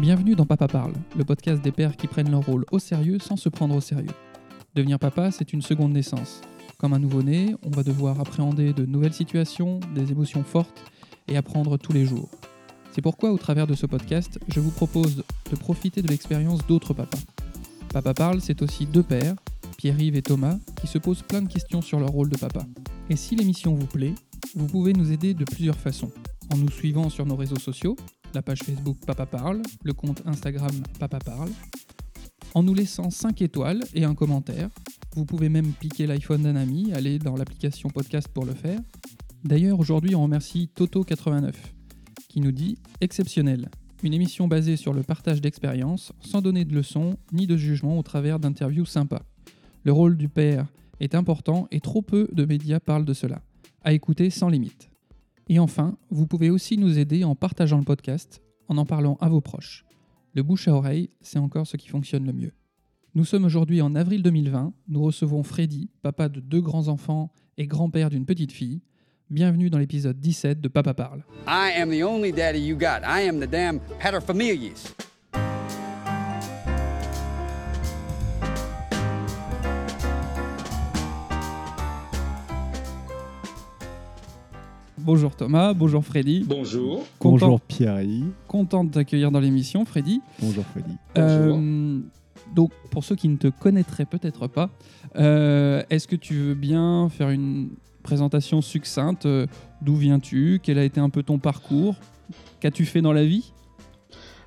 Bienvenue dans Papa Parle, le podcast des pères qui prennent leur rôle au sérieux sans se prendre au sérieux. Devenir papa, c'est une seconde naissance. Comme un nouveau-né, on va devoir appréhender de nouvelles situations, des émotions fortes et apprendre tous les jours. C'est pourquoi, au travers de ce podcast, je vous propose de profiter de l'expérience d'autres papas. Papa Parle, c'est aussi deux pères, Pierre-Yves et Thomas, qui se posent plein de questions sur leur rôle de papa. Et si l'émission vous plaît, vous pouvez nous aider de plusieurs façons. En nous suivant sur nos réseaux sociaux, la page Facebook Papa Parle, le compte Instagram Papa Parle, en nous laissant 5 étoiles et un commentaire. Vous pouvez même piquer l'iPhone d'un ami, aller dans l'application podcast pour le faire. D'ailleurs, aujourd'hui, on remercie Toto89 qui nous dit Exceptionnel. Une émission basée sur le partage d'expériences, sans donner de leçons ni de jugement au travers d'interviews sympas. Le rôle du père est important et trop peu de médias parlent de cela. À écouter sans limite. Et enfin, vous pouvez aussi nous aider en partageant le podcast, en en parlant à vos proches. Le bouche à oreille, c'est encore ce qui fonctionne le mieux. Nous sommes aujourd'hui en avril 2020, nous recevons Freddy, papa de deux grands-enfants et grand-père d'une petite fille. Bienvenue dans l'épisode 17 de Papa Parle. I am the only daddy you got. I am the damn paterfamilias. Bonjour Thomas, bonjour Freddy. Bonjour. Content, Bonjour Pierre-Yves. content de t'accueillir dans l'émission Freddy. Bonjour Freddy. Euh, donc pour ceux qui ne te connaîtraient peut-être pas, euh, est-ce que tu veux bien faire une présentation succincte euh, D'où viens-tu Quel a été un peu ton parcours Qu'as-tu fait dans la vie?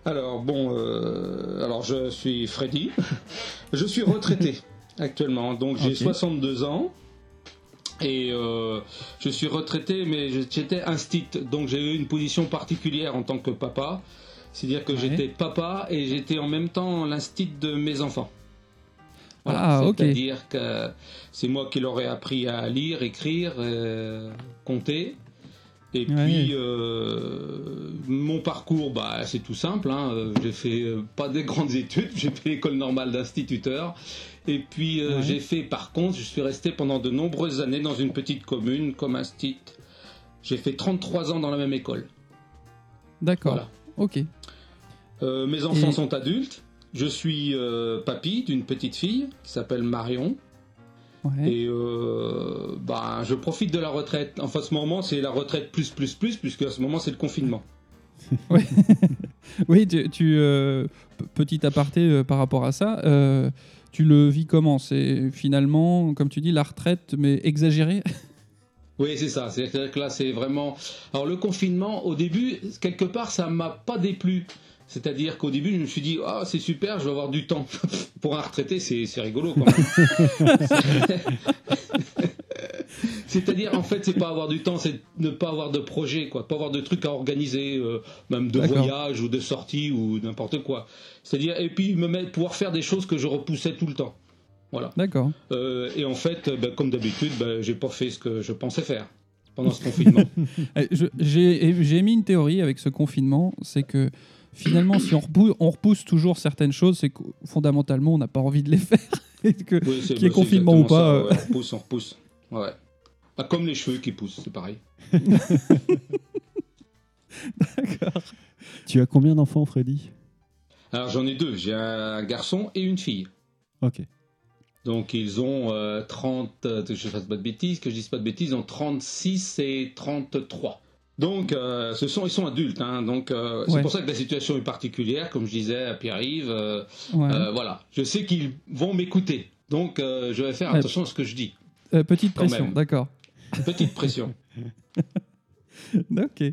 Alors bon, euh, alors je suis Freddy. je suis retraité actuellement, donc j'ai Ok. 62 ans. Et euh, je suis retraité, mais j'étais instit, donc j'ai eu une position particulière en tant que papa. C'est-à-dire que Ouais. j'étais papa et j'étais en même temps l'instit de mes enfants. Ah, ok. C'est-à-dire que c'est moi qui leur ai appris à lire, écrire, euh, compter. Et Ouais. puis euh, mon parcours, bah, c'est tout simple. hein. J'ai fait pas des grandes études, j'ai fait l'école normale d'instituteur. Et puis euh, Ouais. j'ai fait, par contre, je suis resté pendant de nombreuses années dans une petite commune comme instit. J'ai fait 33 ans dans la même école. D'accord. Voilà. Ok. Euh, mes enfants Et- sont adultes. Je suis euh, papy d'une petite fille qui s'appelle Marion. Ouais. Et bah, je profite de la retraite. Enfin, ce moment, c'est la retraite plus, plus, plus, puisque à ce moment, c'est le confinement. Oui, tu, tu, petit aparté par rapport à ça, tu le vis comment? C'est finalement, comme tu dis, la retraite, mais exagérée Oui, c'est ça. C'est-à-dire que là, c'est vraiment. Alors, le confinement, au début, quelque part, ça m'a pas déplu. C'est-à-dire qu'au début, je me suis dit, ah, c'est super, je vais avoir du temps. Pour un retraité, c'est c'est rigolo quand même. C'est-à-dire, en fait, c'est pas avoir du temps, c'est ne pas avoir de projet, quoi, pas avoir de trucs à organiser, euh, même de voyage ou de sortie ou n'importe quoi. C'est-à-dire, et puis me mettre, pouvoir faire des choses que je repoussais tout le temps. Voilà. D'accord. Euh, et en fait, ben, comme d'habitude, ben, j'ai pas fait ce que je pensais faire pendant ce confinement. Eh, je- J'ai émis une théorie avec ce confinement, c'est que finalement, si on repousse, on repousse toujours certaines choses, c'est que fondamentalement, on n'a pas envie de les faire. Qu'il y ait c'est confinement ou pas, ça, euh. ouais, on repousse, on repousse. Ouais. Bah, comme les cheveux qui poussent, c'est pareil. D'accord. Tu as combien d'enfants Freddy? Alors j'en ai deux, j'ai un garçon et une fille. Ok. Donc ils ont euh, 30, euh, que je fasse pas de bêtises, que je dise pas de bêtises, ils ont 36 et 33. Donc euh, ce sont, ils sont adultes, hein, donc euh, Ouais. c'est pour ça que la situation est particulière, comme je disais à Pierre-Yves. Ouais. voilà, je sais qu'ils vont m'écouter, donc je vais faire attention à ce que je dis. Petite pression, même. Petite pression. Ok.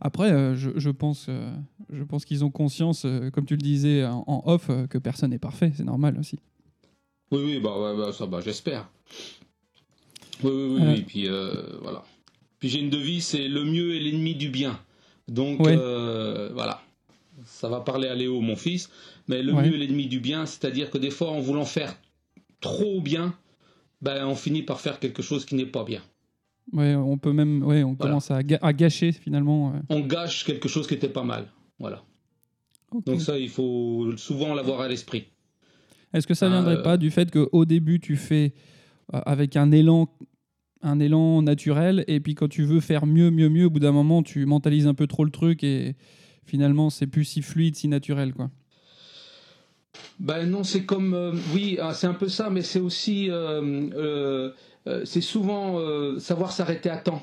Après, euh, je, je pense, euh, je pense qu'ils ont conscience, euh, comme tu le disais en, en off, que personne n'est parfait. C'est normal aussi. Oui, oui, bah, ouais, bah, ça, bah, j'espère. Oui, oui, oui, oui, puis euh, voilà. Puis j'ai une devise, c'est le mieux est l'ennemi du bien. Donc Ouais. voilà, ça va parler à Léo, mon fils, mais le Ouais. mieux est l'ennemi du bien, c'est-à-dire que des fois, en voulant faire trop bien, ben, on finit par faire quelque chose qui n'est pas bien. Ouais, on peut même, ouais, on Voilà. commence à, ga- à gâcher finalement. euh. On gâche quelque chose qui était pas mal. Voilà. Donc ça, il faut souvent l'avoir à l'esprit. Est-ce que ça Euh, viendrait pas du fait qu'au début tu fais euh, avec un élan, un élan naturel, et puis quand tu veux faire mieux, mieux, mieux, au bout d'un moment tu mentalises un peu trop le truc et, finalement c'est plus si fluide, si naturel quoi? Ben non, c'est comme euh, oui, ah, c'est un peu ça, mais c'est aussi euh, c'est souvent euh, savoir s'arrêter à temps.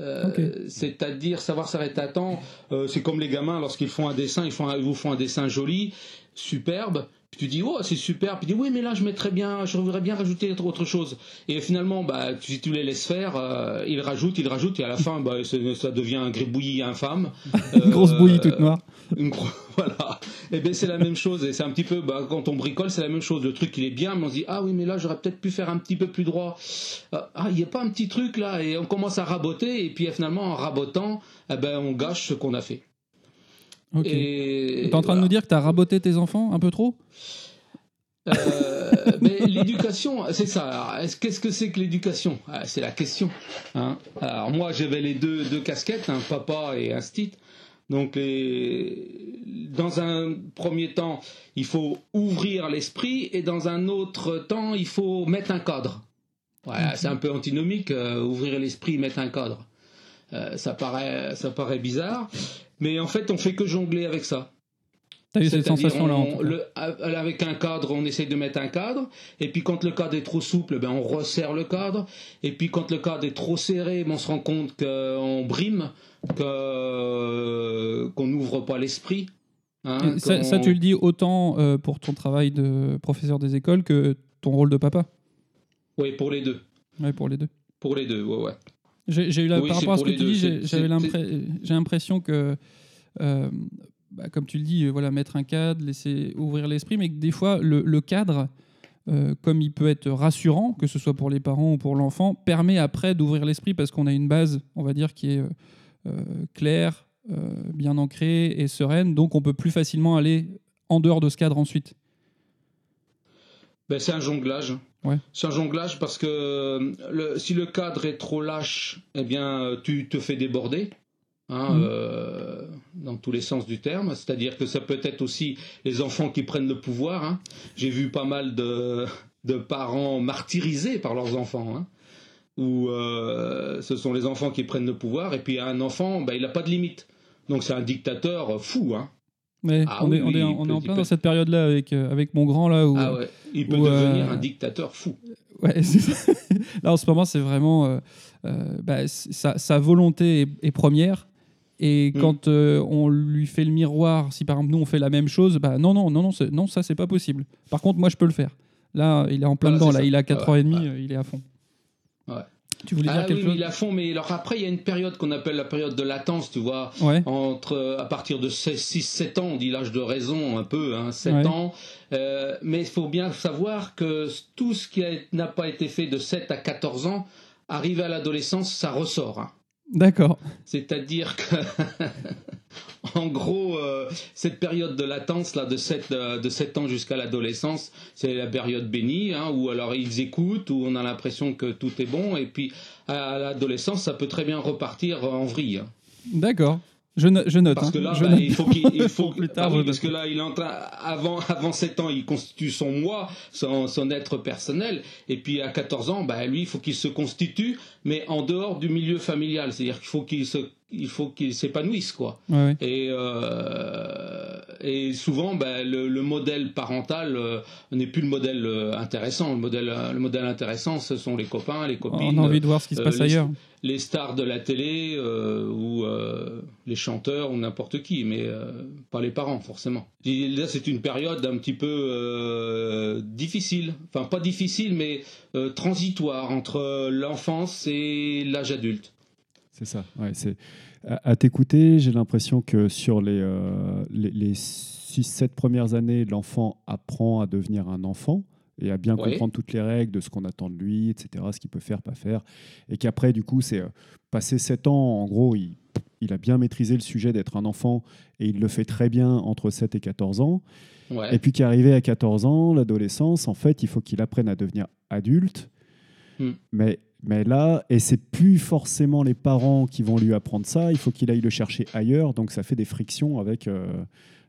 Euh. C'est-à-dire savoir s'arrêter à temps. Euh, c'est comme les gamins lorsqu'ils font un dessin, ils, font un- ils vous font un dessin joli, superbe. Puis tu dis oh c'est super. Puis tu dis oui mais là je mettrais bien, je voudrais bien rajouter autre chose. Et finalement bah si tu les laisses faire, euh, ils rajoutent, ils rajoutent et à la fin bah, ça devient un gribouillis infâme. Une grosse Euh, bouillie toute noire. une gro- voilà. Et ben c'est la même chose. Et c'est un petit peu, bah, quand on bricole, c'est la même chose. Le truc il est bien, mais on se dit ah oui mais là j'aurais peut-être pu faire un petit peu plus droit. Ah il n'y a pas un petit truc là et on commence à raboter et puis finalement en rabotant, eh ben on gâche ce qu'on a fait. Ok. Et T'es en train de nous dire que t'as raboté tes enfants un peu trop? Euh, mais l'éducation, c'est ça. Qu'est-ce que c'est que l'éducation? Ah, C'est la question. hein. Alors moi, j'avais les deux, deux casquettes, un papa et un stit. Donc, les... dans un premier temps, il faut ouvrir l'esprit, et dans un autre temps, il faut mettre un cadre. Voilà, c'est un peu antinomique, euh, ouvrir l'esprit, mettre un cadre. Euh, ça paraît, ça paraît bizarre, mais en fait, on fait que jongler avec ça. T'as eu cette C'est-à-dire, sensation là en on- tout cas. le- avec un cadre, on essaye de mettre un cadre, et puis quand le cadre est trop souple, ben on resserre le cadre, et puis quand le cadre est trop serré, ben on se rend compte qu'on brime, qu'on n'ouvre pas l'esprit. hein, ça, tu le dis autant euh, pour ton travail de professeur des écoles que ton rôle de papa. Oui, pour les deux. Ouais, pour les deux. Pour les deux, ouais, ouais. J'ai eu la, Oui, par rapport à ce que tu deux. dis, j'avais l'impression que, euh, bah, comme tu le dis, euh, voilà, mettre un cadre, laisser ouvrir l'esprit, mais que des fois, le, le cadre, euh, comme il peut être rassurant, que ce soit pour les parents ou pour l'enfant, permet après d'ouvrir l'esprit parce qu'on a une base, on va dire, qui est euh, claire, bien ancrée et sereine, donc on peut plus facilement aller en dehors de ce cadre ensuite. Ben, c'est un jonglage. Ouais. C'est un jonglage parce que euh, le- si le cadre est trop lâche, eh bien, euh, tu te fais déborder. hein, Mhm. euh, dans tous les sens du terme, c'est-à-dire que ça peut être aussi les enfants qui prennent le pouvoir. hein. J'ai vu pas mal de, de parents martyrisés par leurs enfants, hein, où euh, ce sont les enfants qui prennent le pouvoir, et puis un enfant, ben, il n'a pas de limite. Donc c'est un dictateur fou. Hein. Mais Ah on, oui, est, on, en plein peut- dans cette période-là avec, euh, avec mon grand, là, où, Ah ouais. Il peut Ou, devenir euh, un dictateur fou. Ouais, ça. Là, en ce moment, c'est vraiment. euh, bah, sa, sa volonté est, est première. Et Mm. quand on lui fait le miroir, si par exemple nous on fait la même chose, bah non, non, non, non, non ça c'est pas possible. Par contre, moi je peux le faire. Là, il est en plein Voilà, dedans, là, il a 4 ans et demi, Ouais. il est à fond. Tu voulais Ah dire oui, quelque mais chose il a fond, mais alors après, il y a une période qu'on appelle la période de latence, tu vois. Ouais, Entre, euh, à partir de 6-7 ans, on dit l'âge de raison un peu, hein, 7 Ouais. ans. Euh, mais il faut bien savoir que tout ce qui n'a pas été fait de 7 à 14 ans, arrivé à l'adolescence, ça ressort. hein. d'accord. C'est-à-dire que, en gros, euh, cette période de latence là, de 7, euh, de 7 ans jusqu'à l'adolescence, c'est la période bénie, hein, où alors ils écoutent, où on a l'impression que tout est bon, et puis à l'adolescence, ça peut très bien repartir en vrille. hein. D'accord. Je, no- je note. Parce hein. que là, Je bah, note. il faut qu'il il faut plus bah tard, oui, parce que là, il avant avant 7 ans, il constitue son moi, son, son être personnel, et puis à 14 ans, bah lui, il faut qu'il se constitue, mais en dehors du milieu familial, c'est-à-dire qu'il faut qu'il se il faut qu'il s'épanouisse quoi. Ouais. Et euh, et souvent, bah, le, le modèle parental euh, n'est plus le modèle euh, intéressant. Le modèle le modèle intéressant, ce sont les copains, les copines On a envie de voir ce qui se passe les- ailleurs. les stars de la télé ou les chanteurs ou n'importe qui, mais pas les parents forcément. Et là, c'est une période un petit peu difficile, enfin pas difficile, mais transitoire entre l'enfance et l'âge adulte. C'est ça. Ouais, c'est... À, à t'écouter, j'ai l'impression que sur les, euh, les, les 6-7 premières années, l'enfant apprend à devenir un enfant et à bien Ouais. comprendre toutes les règles de ce qu'on attend de lui, etc., ce qu'il peut faire, pas faire. Et qu'après, du coup, c'est euh, passé 7 ans, en gros, il, il a bien maîtrisé le sujet d'être un enfant et il le fait très bien entre 7 et 14 ans. Ouais. Et puis qu'arrivé à 14 ans, l'adolescence, en fait, il faut qu'il apprenne à devenir adulte. Hmm. Mais, mais là, et c'est plus forcément les parents qui vont lui apprendre ça, il faut qu'il aille le chercher ailleurs, donc ça fait des frictions avec, euh,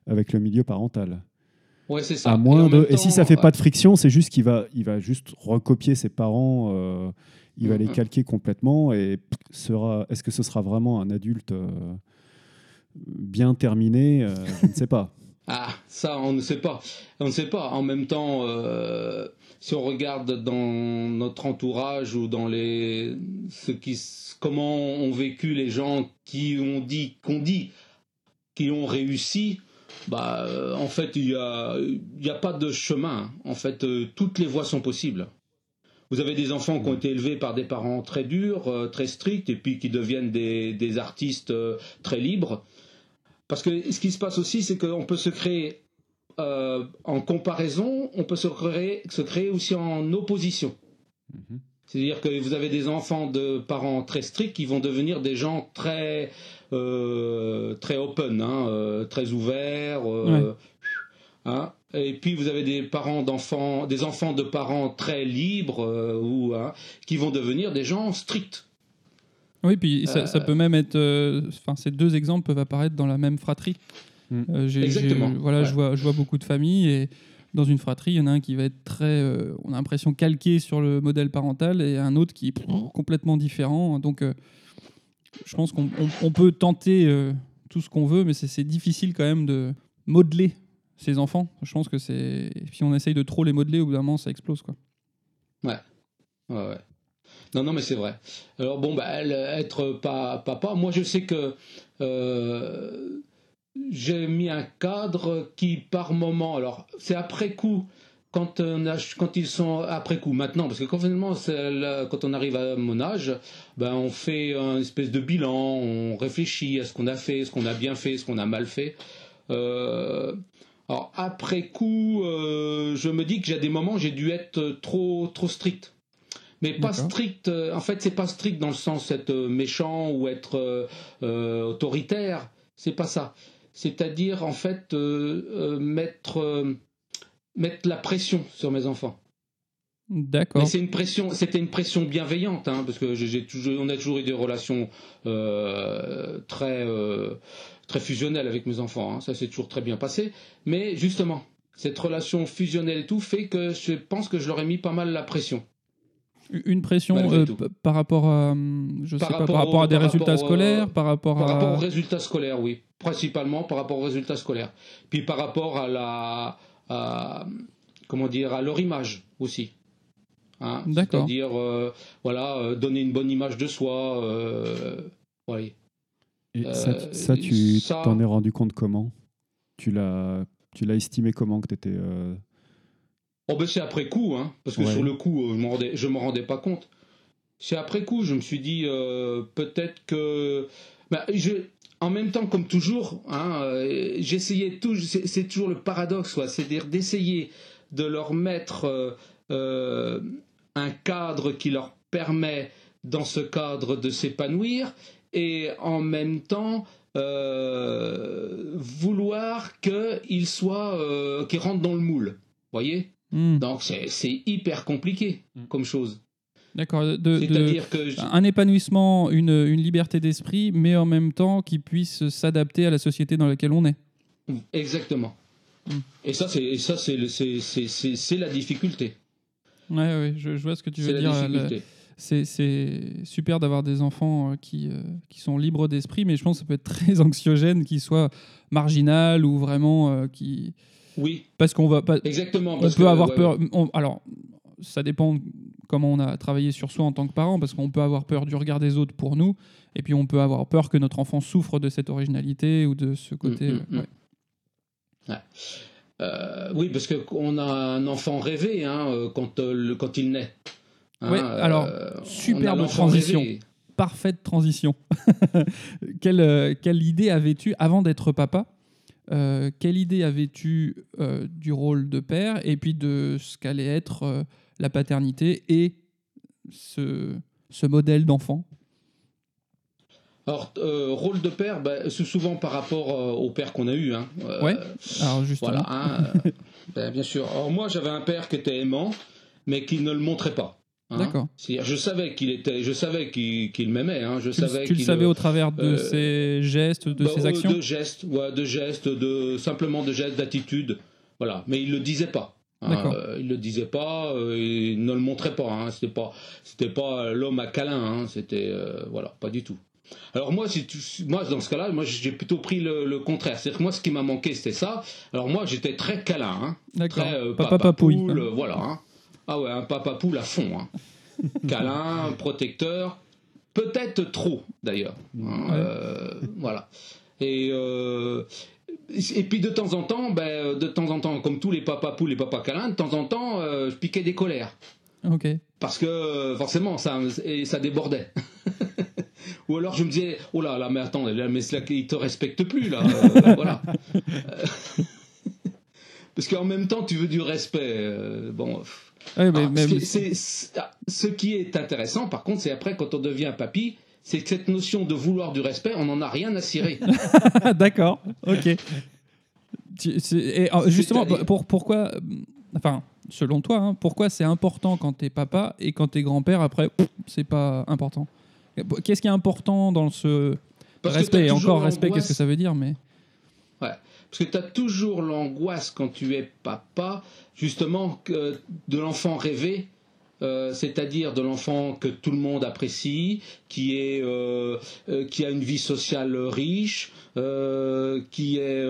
avec le milieu parental. Ouais, c'est ça. À Et moins en de, et si ça fait euh, pas de friction, c'est juste qu'il va, il va juste recopier ses parents, euh, il va les Mhm. calquer complètement, et sera, est-ce que ce sera vraiment un adulte euh, bien terminé, je ne sais pas. Ah, ça, on ne sait pas. On ne sait pas. En même temps, euh, si on regarde dans notre entourage ou dans les ce qui, comment ont vécu les gens qui ont dit, qu'on dit, qui ont réussi, bah, euh, en fait, il n'y a, a pas de chemin. En fait, euh, toutes les voies sont possibles. Vous avez des enfants qui ont été élevés par des parents très durs, très stricts, et puis qui deviennent des, artistes très libres. Parce que ce qui se passe aussi, c'est qu'on peut se créer euh, en comparaison, on peut se créer, se créer aussi en opposition. Mhm. C'est-à-dire que vous avez des enfants de parents très stricts qui vont devenir des gens très euh, très open, hein, euh, très ouverts. euh, hein. Et puis vous avez des parents d'enfants, des enfants de parents très libres euh, ou hein, qui vont devenir des gens stricts. Oui, puis ça, Euh, ça peut même être. euh, Enfin, ces deux exemples peuvent apparaître dans la même fratrie. Mm. Euh, j'ai- Exactement, Voilà, ouais. je, vois, je vois beaucoup de familles et dans une fratrie, il y en a un qui va être très. euh, on a l'impression calqué sur le modèle parental et un autre qui est complètement différent. Donc, euh, je pense qu'on on- on peut tenter euh, tout ce qu'on veut, mais c'est- difficile quand même de modeler ses enfants. Je pense que c'est. Si on essaye de trop les modeler, au bout d'un moment, ça explose. Quoi. Ouais, ouais. Non, non, mais c'est vrai. Alors bon, bah, être pa- papa, moi je sais que euh, j'ai mis un cadre qui, par moment, alors c'est après coup, quand, quand ils sont après coup, maintenant, parce que quand, finalement, quand on arrive à mon âge, ben, on fait un espèce de bilan, on réfléchit à ce qu'on a fait, ce qu'on a bien fait, ce qu'on a mal fait. Euh, alors après coup, euh, je me dis que j'ai des moments j'ai dû être trop trop strict. Mais pas strict, euh, en fait, c'est pas strict dans le sens être euh, méchant ou être euh, autoritaire. C'est pas ça. C'est-à-dire, en fait, mettre, mettre la pression sur mes enfants. D'accord. Mais c'est une pression, c'était une pression bienveillante, hein, parce que j'ai j'ai toujours, on a toujours eu des relations euh, très, euh, très fusionnelles avec mes enfants. hein. ça s'est toujours très bien passé. Mais justement, cette relation fusionnelle et tout fait que je pense que je leur ai mis pas mal la pression. Une pression euh, par rapport à, hum, je Par sais pas, par rapport à des par résultats rapport, euh, scolaires, par rapport Par à. rapport aux résultats scolaires, oui. Principalement par rapport aux résultats scolaires. Puis par rapport à la, à, comment dire, à leur image aussi. Hein, D'accord. C'est-à-dire, euh, voilà, euh, donner une bonne image de soi. euh, oui. Et Euh, ça, ça, tu ça- t'en es rendu compte comment? Tu l'as tu l'as estimé comment que tu étais. Oh ben c'est après coup, hein, parce que Ouais. sur le coup, euh, je m'en rendais, je m'en rendais pas compte. C'est après coup, je me suis dit euh, peut-être que, bah, je, en même temps comme toujours, hein, euh, j'essayais tout, c'est toujours le paradoxe, quoi, c'est-à-dire d'essayer de leur mettre euh, un cadre qui leur permet dans ce cadre de s'épanouir et en même temps vouloir qu'ils soient, qu'ils rentrent dans le moule, voyez? Hmm, Donc c'est c'est hyper compliqué Mm. comme chose. D'accord. C'est-à-dire que je- un épanouissement, une, une liberté d'esprit, mais en même temps qui puisse s'adapter à la société dans laquelle on est. exactement. Mm. Et ça c'est ça c'est c'est c'est c'est c'est la difficulté. Ouais, ouais, je, je vois ce que tu C'est veux la dire. euh, difficulté. le- C'est c'est super d'avoir des enfants euh, qui, euh, qui sont libres d'esprit, mais je pense que ça peut être très anxiogène qu'ils soient marginal ou vraiment euh, qui. Oui, Parce qu'on va pas. exactement. On parce peut que, avoir ouais, peur. on- alors, ça dépend comment on a travaillé sur soi en tant que parent, parce qu'on peut avoir peur du regard des autres pour nous, et puis on peut avoir peur que notre enfant souffre de cette originalité ou de ce côté. Mm, mm, mm. ouais. Euh, oui, parce qu'on a un enfant rêvé hein, euh, quand, euh, quand il naît. Hein, Ouais, alors, on superbe transition. rêvé. Parfaite transition. quelle, quelle idée avais-tu avant d'être papa? Euh, Quelle idée avais-tu euh, du rôle de père et puis de ce qu'allait être euh, la paternité et ce, ce modèle d'enfant? Alors, rôle de père, bah, c'est souvent par rapport au père qu'on a eu. Hein. Ouais. Alors justement, Voilà, hein, ben, bien sûr. Alors moi, j'avais un père qui était aimant, mais qui ne le montrait pas. Hein. D'accord. Je savais qu'il était, je savais qu'il m'aimait. hein, Je tu, le- savais tu le savais euh, au travers de euh, ses gestes, de bah, ses euh, actions de gestes, ouais, de gestes, de simplement de gestes, d'attitude. Voilà, mais il le disait pas. hein, euh, il le disait pas, euh, il ne le montrait pas. Hein, c'était pas, c'était pas l'homme à câlin. Hein, c'était, euh, voilà, pas du tout. Alors moi, si tu- moi dans ce cas-là, moi j'ai plutôt pris le, le contraire. C'est-à-dire que moi, ce qui m'a manqué, c'était ça. Alors moi, j'étais très câlin. D'accord. très euh, Papa papa papouille. poule, euh, voilà. Ah ouais, un papa poule à fond. hein. câlin, protecteur, peut-être trop d'ailleurs. hein, Ouais. euh, voilà. Et euh, et puis de temps en temps, ben, de temps en temps, comme tous les papas poules, les papas câlins, de temps en temps, euh, je piquais des colères. Ok. Parce que forcément, ça, et ça débordait. Ou alors je me disais, oh là là, mais attends, là, mais là qu'il te respecte plus, là. euh, voilà. Parce qu'en même temps, tu veux du respect. bon. pff. Mais, Ah, mais- ce, qui, c'est- c'est- ce qui est intéressant, par contre, c'est après, quand on devient papy, c'est que cette notion de vouloir du respect, on n'en a rien à cirer. D'accord, ok. Et, euh, justement, pour, pourquoi, enfin, selon toi, hein, pourquoi c'est important quand t'es papa et quand t'es grand-père, après, c'est pas important? Qu'est-ce qui est important dans ce Parce respect Et encore, respect, qu'est-ce que ça veut dire mais... Ouais. Parce que tu as toujours l'angoisse quand tu es papa, justement, que de l'enfant rêvé, euh, c'est-à-dire de l'enfant que tout le monde apprécie, qui, est, euh, euh, qui a une vie sociale riche, qui est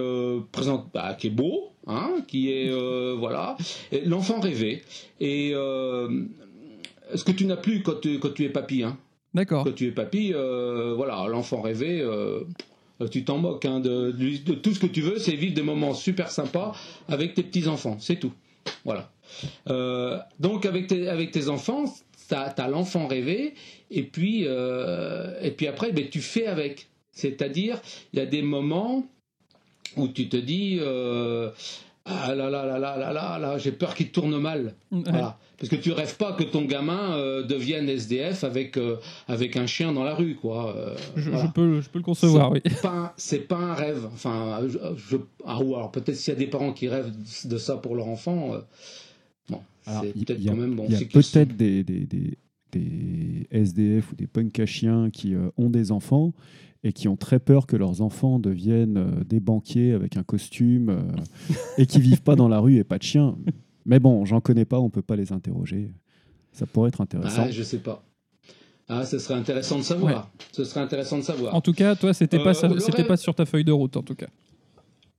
présent, bah, qui est beau, hein, qui est voilà, l'enfant rêvé. Et ce que tu n'as plus quand tu, quand tu es papy, hein. D'accord. Quand tu es papy, voilà, l'enfant rêvé, tu t'en moques. hein, de, tout ce que tu veux, c'est vivre des moments super sympas avec tes petits-enfants. C'est tout. Voilà. Euh, donc, avec tes, enfants, tu as, l'enfant rêvé, et puis, euh, et puis après, ben, tu fais avec. C'est-à-dire, il y a des moments où tu te dis euh, Ah là là là là là là, là j'ai peur qu'il tourne mal. Ouais. Voilà. Parce que tu rêves pas que ton gamin euh, devienne SDF avec, euh, avec un chien dans la rue, quoi. Euh, Je, voilà. je peux, je peux le concevoir, oui. C'est pas, un- rêve. Enfin, je, je- ah, ou alors peut-être s'il y a des parents qui rêvent de ça pour leur enfant, euh, bon, c'est il peut-être il y a, quand même bon. il y a peut-être des, des, des- des SDF ou des punks à chiens qui euh, ont des enfants et qui ont très peur que leurs enfants deviennent euh, des banquiers avec un costume euh, et qui vivent pas dans la rue et pas de chien. Mais bon, j'en connais pas, on peut pas les interroger. Ça pourrait être intéressant. Ah, je sais pas. Ah, ce serait intéressant de savoir. Ce serait intéressant de savoir. En tout cas, toi, c'était pas, Euh, c'était rêve- pas sur ta feuille de route, en tout cas.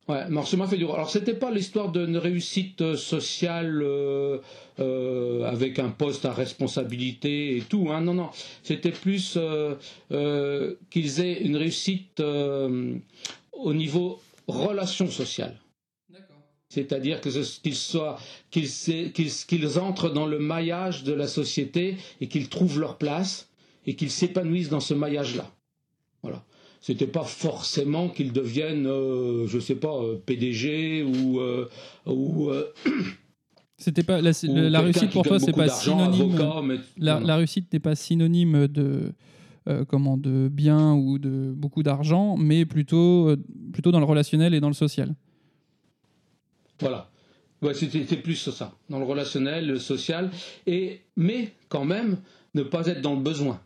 Ouais, mais alors, ça m'a fait du. Alors, c'était pas l'histoire d'une réussite euh, sociale euh, euh, avec un poste à responsabilité et tout. Hein. Non, non. C'était plus euh, qu'ils aient une réussite au niveau relation sociale. C'est-à-dire que qu'ils soient, qu'ils, qu'ils, qu'ils entrent dans le maillage de la société et qu'ils trouvent leur place et qu'ils s'épanouissent dans ce maillage-là. Voilà. C'était pas forcément qu'ils deviennent, euh, je sais pas, euh, PDG ou euh, ou, euh, C'était pas la, réussite pour toi, c'est pas synonyme. avocat, mais- La, voilà. la réussite n'est pas synonyme de euh, comment de bien ou de beaucoup d'argent, mais plutôt plutôt dans le relationnel et dans le social. Voilà. Ouais, c'était plus ça, dans le relationnel, le social, et mais quand même ne pas être dans le besoin.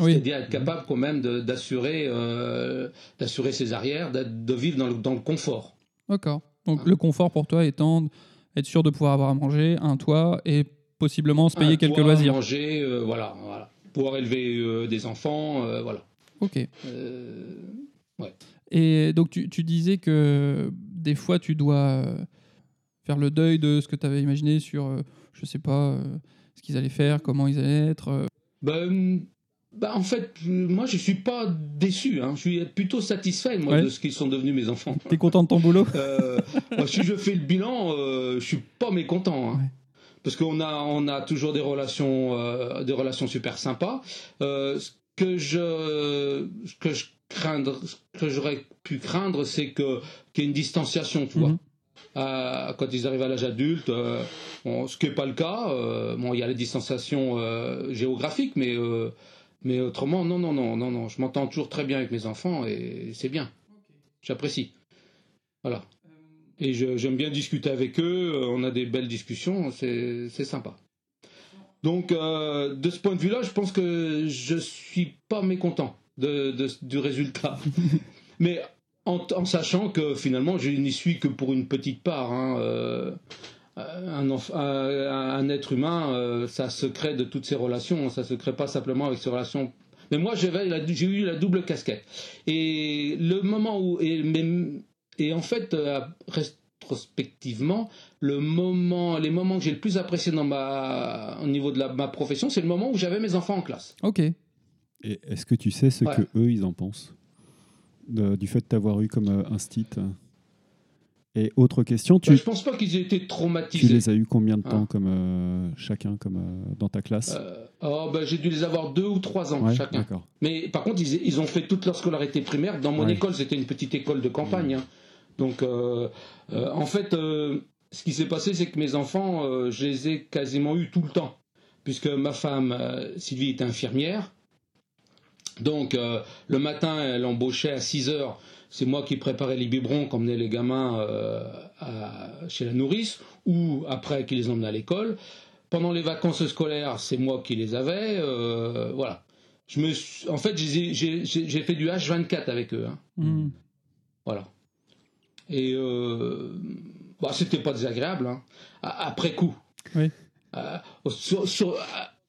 Oui. C'est-à-dire être capable quand même d'assurer euh, ses arrières, de vivre dans le, dans le confort. D'accord. Donc Ah. le confort pour toi étant être sûr de pouvoir avoir à manger, un toit et possiblement se payer Un quelques toit, loisirs. Manger, euh, voilà, voilà. Pouvoir élever euh, des enfants, euh, voilà. Ok. Euh, Et donc tu, tu disais que des fois tu dois faire le deuil de ce que tu avais imaginé sur, je sais pas, ce qu'ils allaient faire, comment ils allaient être. ben, ben, en fait, moi je suis pas déçu, hein. je suis plutôt satisfait moi Ouais. de ce qu'ils sont devenus mes enfants. T'es content de ton boulot? Euh, moi, si je fais le bilan, euh, je suis pas mécontent. hein. Ouais. Parce qu'on a, on a toujours des relations, euh, des relations super sympas. Euh, ce que je, ce que je craindre, ce que j'aurais pu craindre, c'est que qu'il y ait une distanciation, tu vois. Mhm. Euh, quand ils arrivent à l'âge adulte, euh, bon, ce qui n'est pas le cas. euh, bon, il y a la distanciation euh, géographique, mais mais autrement, non, non, non, non, non. Je m'entends toujours très bien avec mes enfants et c'est bien. J'apprécie. Voilà. Et je- j'aime bien discuter avec eux, euh, on a des belles discussions, c'est c'est sympa. Donc, euh, de ce point de vue-là, je pense que je suis pas mécontent de, de- du résultat. Mais en, en sachant que finalement, je n'y suis que pour une petite part. hein, euh, un, enf- un- un être humain, euh, ça se crée de toutes ses relations, ça se crée pas simplement avec ses relations Mais moi, j'ai eu la double casquette. Et le moment où. Et, mais- et en fait, euh, rétrospectivement, le moment, les moments que j'ai le plus apprécié dans ma, au niveau de la- ma profession, c'est le moment où j'avais mes enfants en classe. Ok. Et est-ce que tu sais ce Ouais. que eux ils en pensent? De- du fait de t'avoir eu comme euh, instit Et autre question, tu, Bah, je pense pas qu'ils aient été tu traumatisés. les as eu combien de Ah. temps comme euh, chacun comme euh, dans ta classe? Euh, oh, bah, j'ai dû les avoir deux ou trois ans Ouais, chacun. Mais par contre, ils, ils ont fait toute leur scolarité primaire. Dans mon Ouais. école, c'était une petite école de campagne. hein. Donc, en fait, ce qui s'est passé, c'est que mes enfants, je les ai quasiment eus tout le temps. Puisque ma femme, Sylvie, est infirmière. Donc, le matin, elle embauchait à 6 heures. C'est moi qui préparais les biberons, qui emmenais les gamins euh, à- chez la nourrice, ou après qui les emmenait à l'école. Pendant les vacances scolaires, c'est moi qui les avais. euh, voilà. Je me suis- en fait, j'ai- fait du H24 avec eux. hein. Hmm. Voilà. Et euh, bah, c'était pas désagréable, hein. Après coup. Oui. Sur- sur-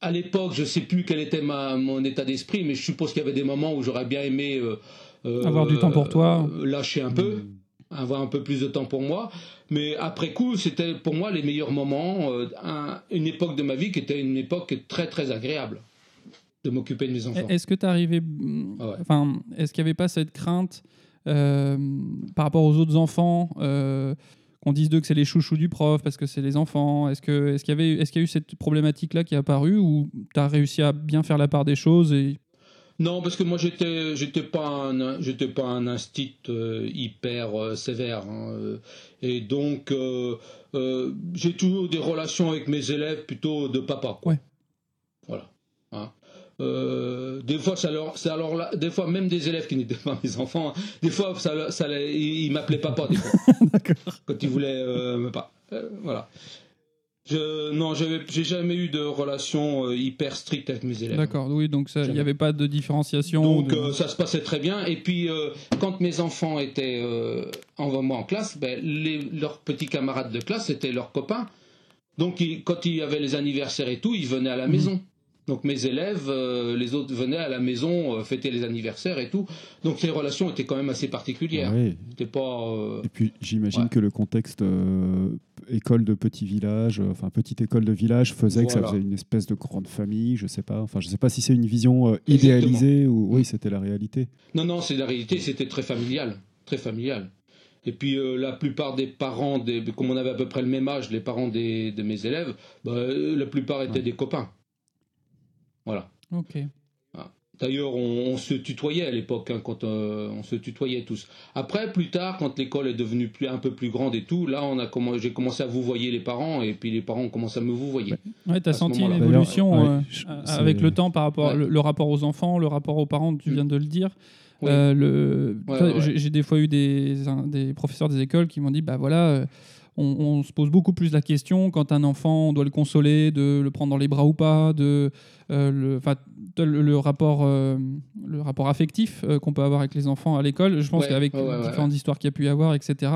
à- l'époque, je sais plus quel était ma, mon état d'esprit, mais je suppose qu'il y avait des moments où j'aurais bien aimé Avoir du temps pour toi. euh, lâcher un peu, avoir un peu plus de temps pour moi. Mais après coup, c'était pour moi les meilleurs moments, euh, un- une époque de ma vie qui était une époque très très agréable de m'occuper de mes enfants. Est-ce que tu arrivé. mm, Ah ouais. Enfin, est-ce qu'il n'y avait pas cette crainte euh, par rapport aux autres enfants euh, qu'on dise d'eux que c'est les chouchous du prof parce que c'est les enfants? Est-ce que est-ce qu'il y avait est-ce qu'il y a eu cette problématique-là qui est apparue ou tu as réussi à bien faire la part des choses et Non, parce que moi j'étais j'étais pas un j'étais pas un instit euh, hyper euh, sévère hein, euh, et donc euh, j'ai toujours des relations avec mes élèves plutôt de papa. Quoi. Ouais. Voilà. Hein. Des fois, ça leur, ça des fois même des élèves qui n'étaient pas mes enfants, hein, des fois ça, ça, ils ils m'appelaient papa des fois quand ils voulaient me pas. Voilà. Je, non, j'ai jamais eu de relation euh, hyper stricte avec mes élèves. D'accord, oui, donc il n'y avait pas de différenciation. Donc de- euh, ça se passait très bien. Et puis euh, quand mes enfants étaient en moi en classe, ben, les- leurs petits camarades de classe c'était leurs copains. Donc ils- quand il y avait les anniversaires et tout, ils venaient à la Mhm. maison. Donc mes élèves, euh, les autres venaient à la maison euh, fêter les anniversaires et tout. Donc les relations étaient quand même assez particulières. Ouais. Pas. euh, Et puis j'imagine Ouais. que le contexte école de petit village, enfin petite école de village, faisait que ça faisait une espèce de grande famille. Je sais pas. Enfin, je sais pas si c'est une vision Exactement. idéalisée ou oui, c'était la réalité. Non, non, c'est la réalité, c'était très familial, très familial. Et puis euh, la plupart des parents, des, comme on avait à peu près le même âge, les parents des, de mes élèves, bah, la plupart étaient Ouais. des copains. Voilà. Ok. D'ailleurs, on, on se tutoyait à l'époque, hein, quand euh, on se tutoyait tous. Après, plus tard, quand l'école est devenue plus, un peu plus grande et tout, là, on a j'ai commencé à vous voyer les parents, et puis les parents ont commencé à me vous voyer. Ouais, tu as À ce senti une évolution euh, ouais, avec le temps par rapport Ouais. le, le rapport aux enfants, le rapport aux parents, tu Mm. viens de le dire. Oui. Euh, le, Ouais, ouais, ouais. j'ai- J'ai des fois eu des, un- des professeurs des écoles qui m'ont dit bah voilà, euh, on, on se pose beaucoup plus la question quand un enfant, on doit le consoler, de le prendre dans les bras ou pas, de euh, le, rapport, euh, le rapport affectif euh, qu'on peut avoir avec les enfants à l'école. Je pense Ouais, qu'avec ouais, ouais, différentes histoires qu'il y a pu y avoir, etc.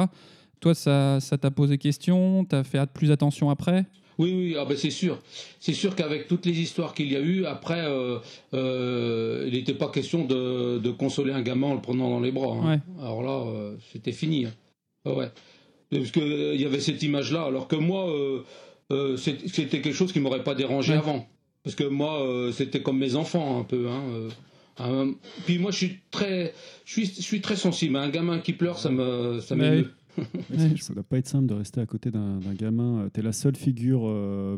Toi, ça ça t'a posé question, t'as fait plus attention après? Oui, oui, ah ben c'est sûr. C'est sûr qu'avec toutes les histoires qu'il y a eu, après, euh, euh, il n'était pas question de, de consoler un gamin en le prenant dans les bras. hein. Ouais. Alors là, euh, c'était fini. hein. Ouais. Parce qu'il y avait cette image-là, alors que moi, euh, euh, c'était quelque chose qui m'aurait pas dérangé Ouais. avant. Parce que moi, euh, c'était comme mes enfants un peu. Hein, euh. Euh, puis moi, je suis très, je suis, je suis très sensible. Un gamin qui pleure, ça me, ça m'émeut. Ouais. Ça doit pas être simple de rester à côté d'un d'un gamin. Tu es la seule figure euh,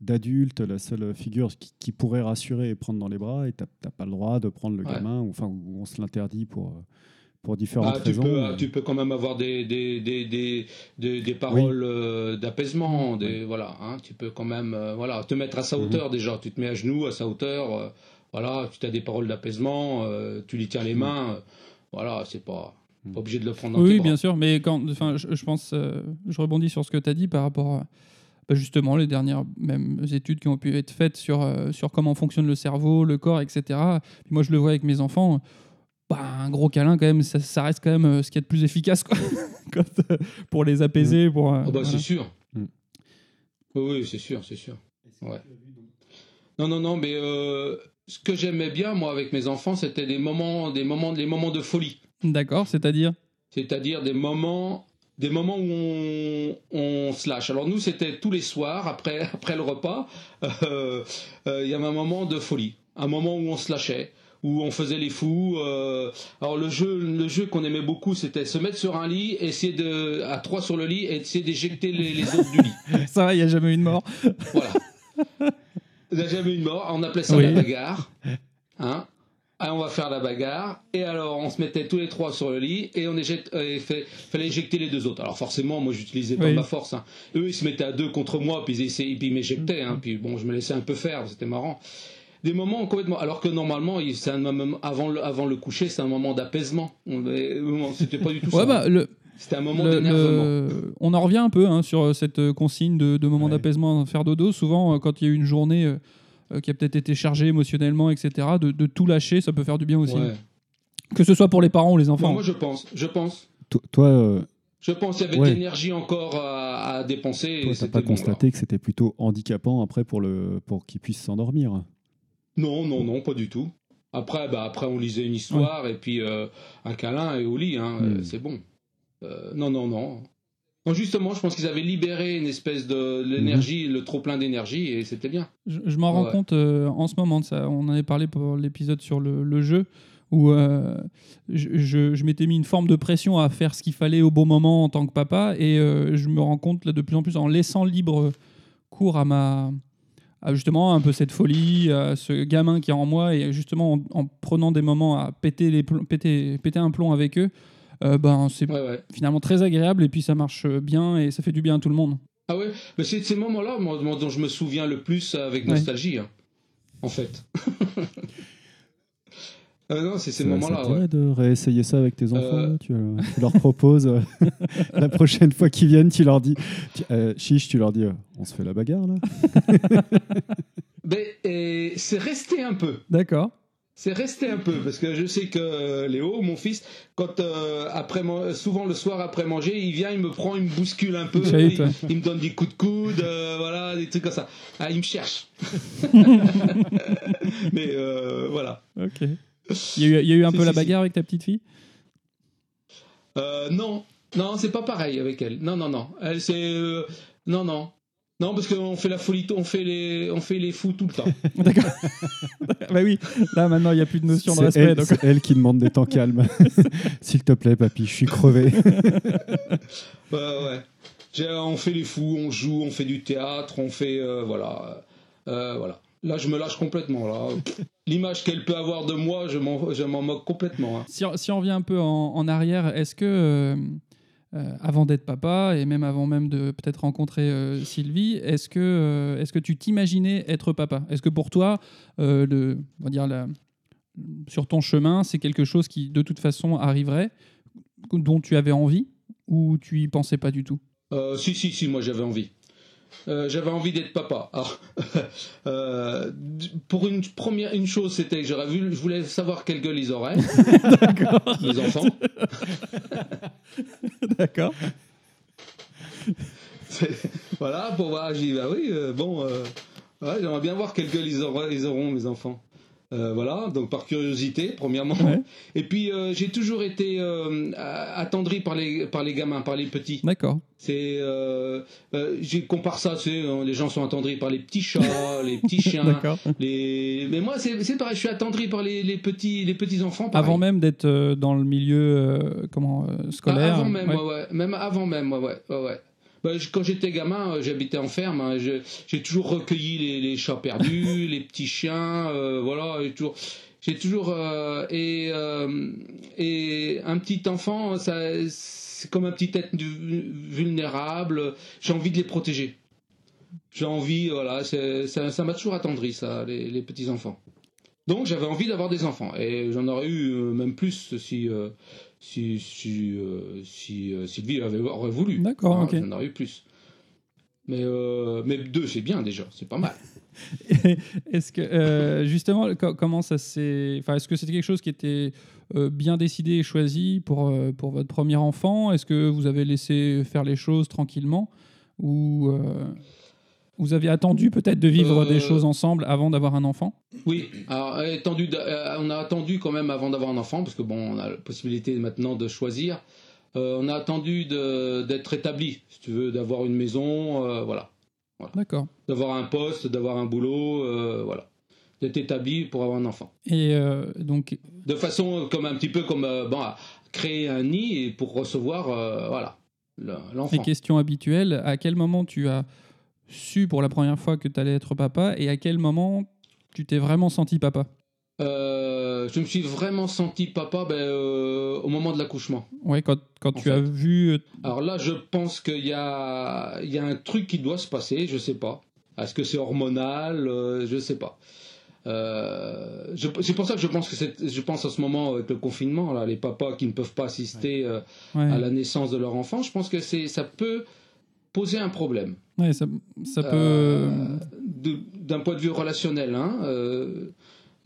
d'adulte, la seule figure qui, qui pourrait rassurer et prendre dans les bras, et tu n'as pas le droit de prendre le Ouais. gamin, ou, enfin, ou on se l'interdit pour, euh, pour différentes Ah, tu, raisons. peux, euh, tu peux quand même avoir des, des, des, des, des, des paroles euh, d'apaisement. Des, voilà, hein, tu peux quand même euh, voilà, te mettre à sa Mhm. hauteur déjà. Tu te mets à genoux à sa hauteur. euh, voilà, tu as des paroles d'apaisement. euh, tu lui tiens les mains. euh, voilà, c'est pas, Mhm. pas obligé de le prendre dans tes Oui, bras. bien sûr, mais quand, enfin, je, je pense, euh, je rebondis sur ce que tu as dit par rapport à bah, justement les dernières même études qui ont pu être faites sur, euh, sur comment fonctionne le cerveau, le corps, etc. Puis moi, je le vois avec mes enfants. Bah, un gros câlin, quand même, ça, ça reste quand même euh, ce qui est de plus efficace quoi. Quand, euh, pour les apaiser. Pour, euh, Ah bah, voilà. C'est sûr. Mm. Oui, c'est sûr, c'est sûr. Ouais. Non, non, non, mais euh, ce que j'aimais bien moi avec mes enfants, c'était des moments, des moments, des moments de folie. D'accord, c'est-à-dire? C'est-à-dire des moments, des moments où on, on se lâche. Alors nous, c'était tous les soirs après après le repas. euh, euh, Il y avait un moment de folie, un moment où on se lâchait, où on faisait les fous. euh, alors le jeu, le jeu qu'on aimait beaucoup, c'était se mettre sur un lit, essayer de à trois sur le lit et essayer d'éjecter les, les autres du lit. Ça va, il n'y a jamais eu de mort. Voilà. Il n'y a jamais eu de mort. On appelait ça Oui. la bagarre. Hein Ah, on va faire la bagarre. Et alors, on se mettait tous les trois sur le lit et on éjecte, euh, fait, fallait éjecter les deux autres. Alors forcément, moi, j'utilisais pas Oui. ma force. hein. Eux, ils se mettaient à deux contre moi, puis ils, essayaient- puis ils m'éjectaient. hein. Puis bon, je me laissais un peu faire. C'était marrant. Des moments complètement. Alors que normalement, c'est un moment avant le, avant le coucher, c'est un moment d'apaisement. Euh, C'était pas du tout Ouais, ça. bah, le, C'était un moment le- d'énervement. le- on en revient un peu hein, sur cette euh, consigne de, de moment Ouais. d'apaisement, faire dodo. Souvent, euh, quand il y a eu une journée euh, euh, qui a peut-être été chargée émotionnellement, etc., de, de tout lâcher, ça peut faire du bien aussi. Ouais. Que ce soit pour les parents ou les enfants. Moi, je pense. Je pense. To- Toi, euh, Je pense qu'il y avait Ouais. de l'énergie encore à, à dépenser. toi, t'as pas bon, constaté que c'était plutôt handicapant après pour le pour qu'il puisse s'endormir. Non, non, non, pas du tout. Après, bah, après on lisait une histoire et puis euh, un câlin et au lit, hein, euh, Hmm. c'est bon. Euh, non, non, non. Non, justement, je pense qu'ils avaient libéré une espèce de Mhm. l'énergie, le trop plein d'énergie et c'était bien. Je, je m'en rends compte euh, en ce moment de ça. On en avait parlé pour l'épisode sur le, le jeu où euh, je, je- je m'étais mis une forme de pression à faire ce qu'il fallait au bon moment en tant que papa et euh, je me rends compte là, de plus en plus en laissant libre cours à ma à justement un peu cette folie, à ce gamin qui est en moi et justement en, en prenant des moments à péter, les péter, péter un plomb avec eux, euh, ben, c'est Ouais, ouais. finalement très agréable et puis ça marche bien et ça fait du bien à tout le monde. Ah ouais, mais c'est de ces moments-là moi, moi, dont je me souviens le plus avec Ouais. nostalgie, hein, en fait. Ah non, c'est ces moments-là. ouais. de réessayer ça avec tes enfants Euh. tu, euh, tu leur proposes euh, la prochaine fois qu'ils viennent, tu leur dis, tu- chiche, tu leur dis, on se fait la bagarre là. Et c'est resté un peu. D'accord. C'est resté un peu parce que je sais que Léo, mon fils, quand après souvent le soir après manger, il vient, il me prend, il me bouscule un peu, il, il me donne des coups de coude, voilà, des trucs comme ça. Ah, il me cherche. Mais voilà. Ok. Il y a eu, il y a eu un peu la bagarre avec ta petite fille? Euh, non, non, c'est pas pareil avec elle. Non, non, non. Elle, c'est euh, non, non. Non, parce qu'on fait la folie, on fait les, on fait les fous tout le temps. D'accord. bah oui, là maintenant il n'y a plus de notion de C'est respect. elle, donc- c'est elle qui demande des temps calmes. S'il te plaît, papy, je suis crevé. Ouais, ouais. J'ai- On fait les fous, on joue, on fait du théâtre, on fait. euh, voilà. Euh, voilà. Là, je me lâche complètement. Là. L'image qu'elle peut avoir de moi, je m'en, je m'en moque complètement. hein. Si, on- si on revient un peu en, en arrière, est-ce que, euh, euh, avant d'être papa, et même avant même de peut-être rencontrer euh, Sylvie, est-ce que, est-ce que tu t'imaginais être papa? Est-ce que pour toi, le, on va dire la- sur ton chemin, c'est quelque chose qui de toute façon arriverait, dont tu avais envie, ou tu y pensais pas du tout? Si, si, si, moi j'avais envie. Euh, j'avais envie d'être papa. Alors, euh, pour une première une chose, c'était que j'aurais vu, je voulais savoir quelle gueule ils auraient, les enfants. D'accord. Voilà, pour voir. J'ai dit, bah oui, euh, bon, ouais, j'aimerais bien voir quelle gueule ils auront mes enfants. Euh, voilà, donc par curiosité, premièrement. Ouais. Et puis euh, j'ai toujours été euh, attendri par les, par les gamins, par les petits. D'accord. C'est, j'ai compare ça, c'est, les gens sont attendris par les petits chats, les petits chiens. D'accord. Les... Mais moi, c'est, pareil, je suis attendri par les, les petits, les petits enfants. pareil. Avant même d'être dans le milieu comment, Ah, scolaire avant même, ouais, ouais. Même avant même, ouais, ouais. Bah, quand j'étais gamin, euh, j'habitais en ferme. hein, j'ai toujours recueilli les, les chats perdus, les petits chiens, euh, voilà. J'ai toujours, j'ai toujours euh, et et un petit enfant, ça, c'est comme un petit être vulnérable. J'ai envie de les protéger. J'ai envie, voilà. Ça, m'a toujours attendri, ça, les, les petits enfants. Donc j'avais envie d'avoir des enfants et j'en aurais eu même plus si euh, si si, euh, si euh, Sylvie avait aurait voulu. D'accord, ok. J'en aurais eu plus. Mais euh, mais deux c'est bien déjà, c'est pas mal. Est-ce que euh, justement, co- comment ça s'est, enfin, est-ce que c'était quelque chose qui était euh, bien décidé et choisi pour pour votre premier enfant? Est-ce que vous avez laissé faire les choses tranquillement? Ou Vous aviez attendu peut-être de vivre Euh, des choses ensemble avant d'avoir un enfant? Oui, alors, euh, attendu d- euh, on a attendu quand même avant d'avoir un enfant, parce que bon, on a la possibilité maintenant de choisir. Euh, on a attendu d'être établi, si tu veux, d'avoir une maison, euh, voilà. D'accord. D'avoir un poste, d'avoir un boulot, euh, voilà. D'être établi pour avoir un enfant. Et euh, donc, De façon euh, comme un petit peu comme euh, bon, créer un nid pour recevoir, euh, voilà, le- les l'enfant. questions habituelles, à quel moment tu as su pour la première fois que tu allais être papa et à quel moment tu t'es vraiment senti papa? Euh, je me suis vraiment senti papa ben, euh, au moment de l'accouchement. Ouais, quand, quand tu fait. as vu. euh, Alors là, je pense qu'il y a, il y a un truc qui doit se passer, je sais pas. Est-ce que c'est hormonal euh, Je sais pas. C'est pour ça que je pense que c'est, je pense en ce moment avec le confinement, là, les papas qui ne peuvent pas assister Ouais, à la naissance de leur enfant, je pense que c'est, ça peut poser un problème. ouais, ça, ça peut. Euh, de- d'un point de vue relationnel. Hein, euh,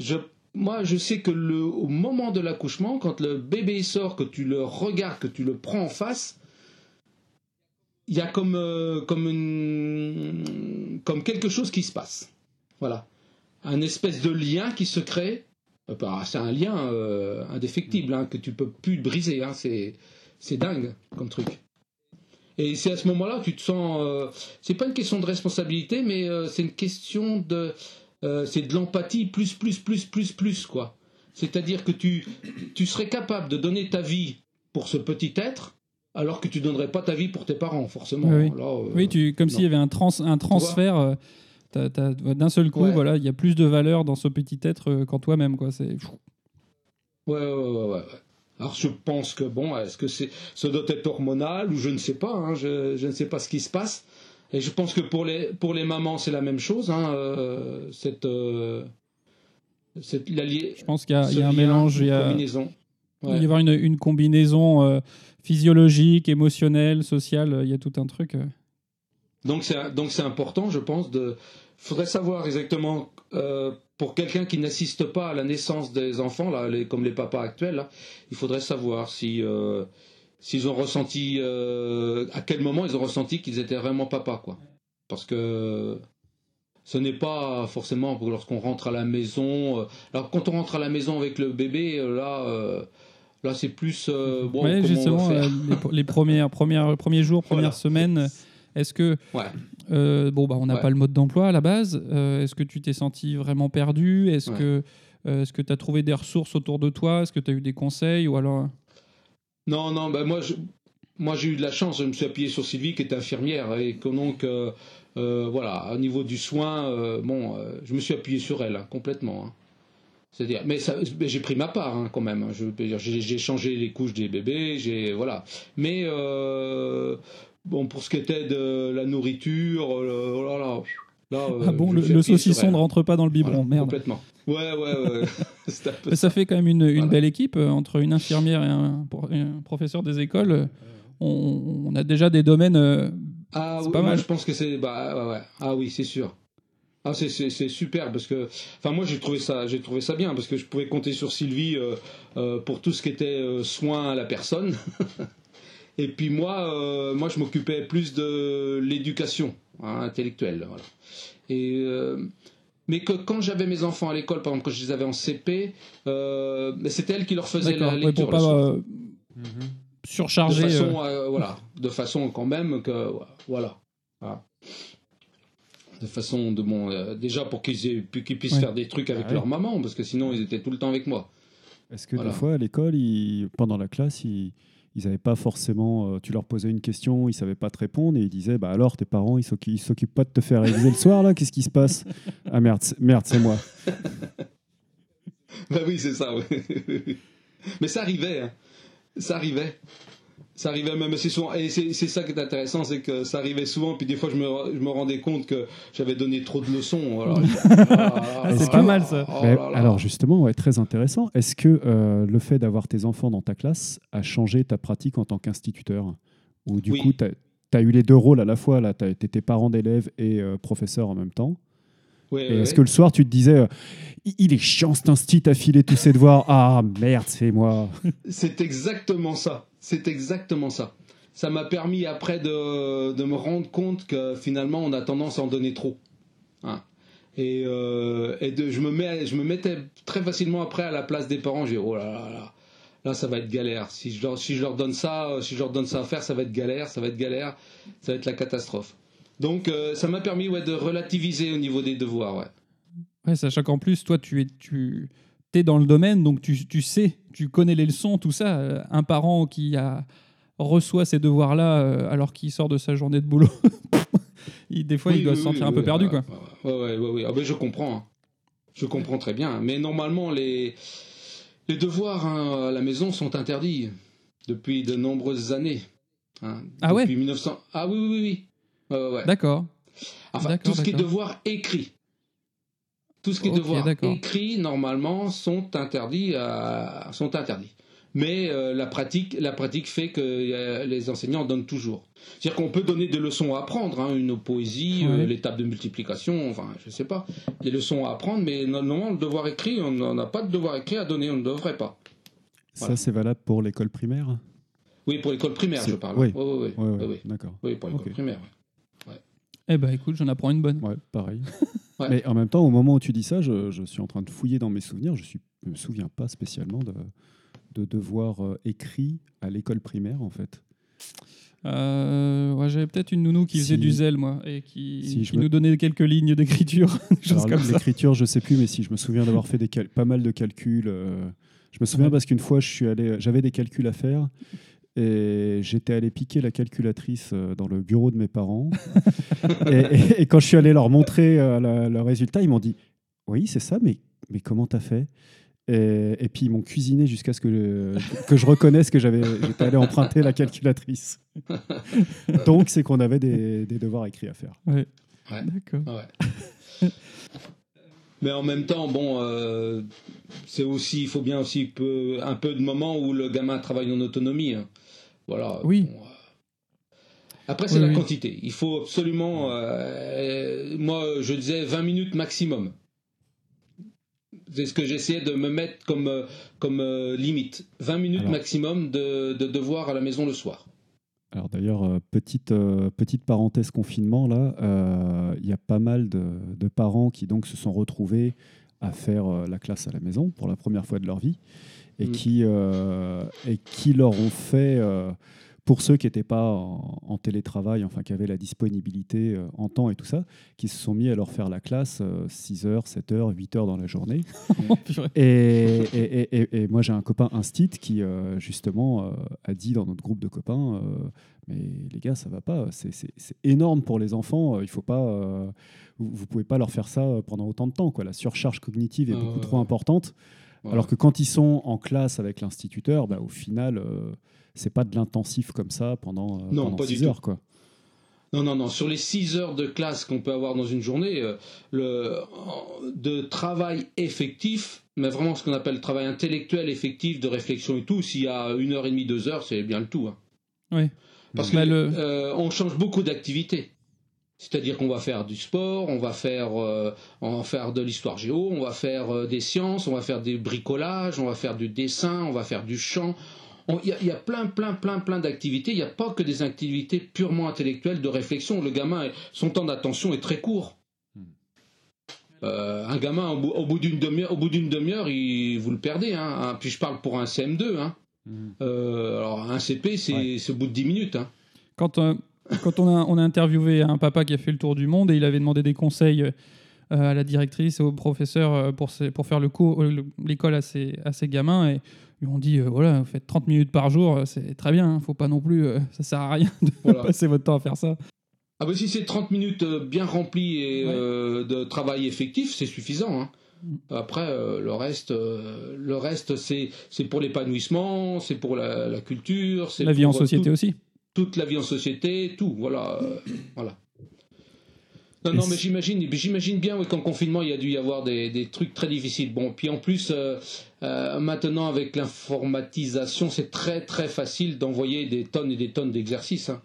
je, moi, je sais que le, au moment de l'accouchement, quand le bébé sort, que tu le regardes, que tu le prends en face, il y a comme, euh, comme, une, comme quelque chose qui se passe. Voilà. Un espèce de lien qui se crée. Bah, C'est un lien indéfectible hein, que tu peux plus briser. Hein, c'est dingue comme truc. Et c'est à ce moment-là que tu te sens. euh, c'est pas une question de responsabilité, mais euh, c'est une question de. euh, c'est de l'empathie plus, plus, plus, plus, plus, quoi. C'est-à-dire que tu, tu serais capable de donner ta vie pour ce petit être, alors que tu donnerais pas ta vie pour tes parents, forcément. Oui, oui. Là, euh, Oui, tu, comme s'il y avait un, trans, un transfert. D'un seul coup, Ouais. voilà, il y a plus de valeur dans ce petit être qu'en toi-même, quoi. C'est Ouais, ouais, ouais, ouais, ouais. Alors je pense que bon, est-ce que c'est, ça doit être hormonal ou je ne sais pas, hein, je, je ne sais pas ce qui se passe. Et je pense que pour les pour les mamans c'est la même chose, hein, euh, cette euh, cette. Je pense qu'il y y a un mélange, il y a, combinaison. il va y avoir une, une combinaison euh, physiologique, émotionnelle, sociale. Il y a tout un truc. euh. Donc c'est donc c'est important, je pense. De faudrait savoir exactement euh, pour quelqu'un qui n'assiste pas à la naissance des enfants, là, les- comme les papas actuels, là, il faudrait savoir si euh, s'ils ont ressenti euh, à quel moment ils ont ressenti qu'ils étaient vraiment papa, quoi. Parce que ce n'est pas forcément lorsqu'on rentre à la maison. euh, alors quand on rentre à la maison avec le bébé, là. Là, c'est plus bon. Ouais, justement, les, les premières, premières, premiers jours, premières Voilà. semaines, est-ce que. Ouais. euh, bon, bah, on n'a Ouais. pas le mode d'emploi à la base. euh, est-ce que tu t'es senti vraiment perdu? Est-ce Ouais. que. euh, Est-ce que tu as trouvé des ressources autour de toi? Est-ce que tu as eu des conseils ou alors Non, non, ben moi, je- moi j'ai eu de la chance, je me suis appuyé sur Sylvie qui est infirmière et que donc, euh, euh, voilà, au niveau du soin, euh, bon, euh, je me suis appuyé sur elle hein, complètement. hein. C'est-à-dire, mais, j'ai pris ma part hein, quand même. j'ai changé les couches des bébés, j'ai voilà. Mais euh, bon, pour ce qui était de la nourriture, euh, oh là là, là, euh, Ah bon, je le, le saucisson ne rentre pas dans le biberon, Voilà, merde. Complètement. Ouais, ouais, ouais. Peu Mais ça fait quand même une, une Voilà. belle équipe euh, entre une infirmière et un, pro- un professeur des écoles. euh, On, on a déjà des domaines. euh, Ah oui, pas moi, mal. je pense que c'est bah ouais, ah oui c'est sûr. Ah c'est super parce que enfin moi j'ai trouvé ça j'ai trouvé ça bien parce que je pouvais compter sur Sylvie euh, euh, pour tout ce qui était euh, soin à la personne. Et puis moi euh, moi je m'occupais plus de l'éducation hein, intellectuelle voilà. Et euh, mais que quand j'avais mes enfants à l'école, par exemple, quand je les avais en CP, euh, c'était elle qui leur faisait la lecture pour pas euh, de surcharger. euh, façon, euh, voilà, de façon quand même que voilà, Voilà. de façon de bon, euh, déjà pour qu'ils puissent Ouais. faire des trucs avec Ah ouais. leur maman, parce que sinon ils étaient tout le temps avec moi. Est-ce que Voilà. des fois, à l'école, pendant la classe, ils ils n'avaient pas forcément. euh, tu leur posais une question, ils ne savaient pas te répondre et ils disaient bah alors, tes parents, ils ils s'occupent pas de te faire réviser le soir, là Qu'est-ce qui se passe? Ah merde, merde, c'est moi. bah oui, c'est ça. Mais ça arrivait, hein. ça arrivait. Ça arrivait même assez souvent. Et c'est ça qui est intéressant, c'est que ça arrivait souvent. Puis des fois, je me, je me rendais compte que j'avais donné trop de leçons. Ah, c'est pas mal, ça. Oh Mais là là. alors justement, ouais, très intéressant. Est-ce que euh, le fait d'avoir tes enfants dans ta classe a changé ta pratique en tant qu'instituteur? Ou du Oui. coup, tu as, eu les deux rôles à la fois, là, tu été parent d'élèves et euh, professeur en même temps? Ouais, est-ce ouais. que le soir, tu te disais, euh, il il est chiant cet instit à filer tous ses devoirs Ah merde, c'est moi. C'est exactement ça. C'est exactement ça. ça m'a permis après de, de, me rendre compte que finalement on a tendance à en donner trop. Hein. Et, euh, et de, je, me je me mettais très facilement après à la place des parents. J'ai oh là là là, là ça va être galère. Si je, leur, si je leur donne ça, si je leur donne ça à faire, ça va être galère, ça va être galère, ça va être la catastrophe. Donc euh, ça m'a permis ouais, de relativiser au niveau des devoirs. Ouais. Ouais, sachant qu'en plus, toi, tu es, tu es dans le domaine, donc tu, tu sais, tu connais les leçons, tout ça. Euh, Un parent qui a, reçoit ces devoirs-là euh, alors qu'il sort de sa journée de boulot, il- des fois, il Oui, doit oui, se sentir oui, un peu oui, perdu. ouais, quoi. Ouais, ouais, ouais, ouais. Ah ben, je comprends. hein. Je comprends très bien. Mais normalement, les, les devoirs hein, à la maison sont interdits depuis de nombreuses années. hein. Ah ouais? Depuis 1900. Ah oui, oui, oui. oui. Ouais, ouais, ouais. D'accord. Enfin, tout ce qui est d'accord. devoirs Tout ce qui est Ok, devoirs écrits, normalement, sont interdits. à- sont interdits. Mais euh, la, pratique, la pratique fait que euh, les enseignants en donnent toujours. C'est-à-dire qu'on peut donner des leçons à apprendre, hein, une poésie, Ouais. euh, tables de multiplication, enfin, je sais pas, des leçons à apprendre, mais normalement, le devoir écrit, on n'en a pas de devoir écrit à donner, on ne devrait pas. Voilà. Ça, c'est valable pour l'école primaire? Oui, pour l'école primaire, je parle. oui. Oui, oui, oui. Oui, oui. d'accord. Oui, pour l'école primaire. oui. Eh ben, écoute, j'en apprends une bonne. Ouais, pareil. Ouais. Mais en même temps, au moment où tu dis ça, je, je suis en train de fouiller dans mes souvenirs. Je ne me souviens pas spécialement de, de devoirs euh, écrits à l'école primaire, en fait. Euh, ouais, J'avais peut-être une nounou qui faisait du zèle, moi, et qui, si je qui me- nous donnait quelques lignes d'écriture. L'écriture, je sais plus, mais si je me souviens d'avoir fait des cal- pas mal de calculs. euh, je me souviens parce qu'une fois, je suis allé, j'avais des calculs à faire. Et j'étais allé piquer la calculatrice euh, dans le bureau de mes parents. et, et- et quand je suis allé leur montrer euh, le résultat, ils m'ont dit Oui, c'est ça, mais, mais comment t'as fait? Et, et puis ils m'ont cuisiné jusqu'à ce que je, que je reconnaisse que j'avais, j'étais allé emprunter la calculatrice. Donc c'est qu'on avait des, des devoirs écrits à faire. Ouais. D'accord. Ouais. Mais en même temps, bon, euh, c'est aussi, il faut bien aussi peu, un peu de moments où le gamin travaille en autonomie. hein. Voilà. Oui. Bon, euh. Après, c'est Oui, la oui. quantité. Il faut absolument, euh, moi, je disais 20 minutes maximum. C'est ce que j'essayais de me mettre comme, euh, comme euh, limite. 20 minutes Alors. maximum de, de devoirs à la maison le soir. Alors d'ailleurs, euh, petite, petite parenthèse confinement, là, il y a pas mal de, de parents qui donc se sont retrouvés à faire la classe à la maison pour la première fois de leur vie et, Mm. qui, euh, et qui leur ont fait, euh, pour ceux qui n'étaient pas en, en télétravail, enfin qui avaient la disponibilité euh, en temps et tout ça, qui se sont mis à leur faire la classe 6 heures, 7 heures, 8 heures dans la journée. Oh. Et, et- et- et- et moi, j'ai un copain instit qui, euh, justement, euh, a dit dans notre groupe de copains euh, Mais les gars, ça va pas, c'est- énorme pour les enfants, euh, il faut pas. euh, vous, vous pouvez pas leur faire ça euh, pendant autant de temps. Quoi. La surcharge cognitive est beaucoup trop importante. Voilà. Alors que quand ils sont en classe avec l'instituteur, bah, au final, euh, c'est pas de l'intensif comme ça pendant, euh, Non, pendant pas du six tout. heures. Quoi. Non, non, non. Sur les 6 heures de classe qu'on peut avoir dans une journée, euh, le, de travail effectif, mais vraiment ce qu'on appelle le travail intellectuel effectif, de réflexion et tout, s'il y a une heure et demie, deux heures, c'est bien le tout. hein. Oui. Parce que Bah, le- euh, on change beaucoup d'activités. C'est-à-dire qu'on va faire du sport, on va faire, euh, on va faire de l'histoire géo, on va faire euh, des sciences, on va faire des bricolages, on va faire du dessin, on va faire du chant. Il y, a- il y a plein, plein, plein, plein d'activités. Il n'y a pas que des activités purement intellectuelles de réflexion. Le gamin, son temps d'attention est très court. Hmm. Euh, un gamin, au bout, d'une demi-heure, au bout d'une demi-heure, il- vous le perdez. Hein, hein. Puis je parle pour un CM2. Hein. Euh, alors un CP, c'est Ouais. au bout de 10 minutes. Hein. Quand, euh, quand on, a, on a interviewé un papa qui a fait le tour du monde et il avait demandé des conseils euh, à la directrice et au professeur euh, pour, ses- pour faire le cours, euh, le- l'école à ses, à ses gamins et ils lui ont dit euh, voilà, vous faites 30 minutes par jour, c'est très bien, hein, faut pas non plus, euh, ça sert à rien de Voilà. passer votre temps à faire ça. Ah bah si c'est 30 minutes bien remplies et Ouais. euh, de travail effectif, c'est suffisant. hein. Mm. Après, euh, le reste, euh, le reste c'est c'est pour l'épanouissement, c'est pour la, la culture, c'est La vie en société tout- aussi. Toute la vie en société, tout, voilà, euh, voilà. Non, non, mais j'imagine, j'imagine bien oui, qu'en confinement, il y a dû y avoir des, des trucs très difficiles. Bon, puis en plus, euh, euh, maintenant avec l'informatisation, c'est très très facile d'envoyer des tonnes et des tonnes d'exercices. hein.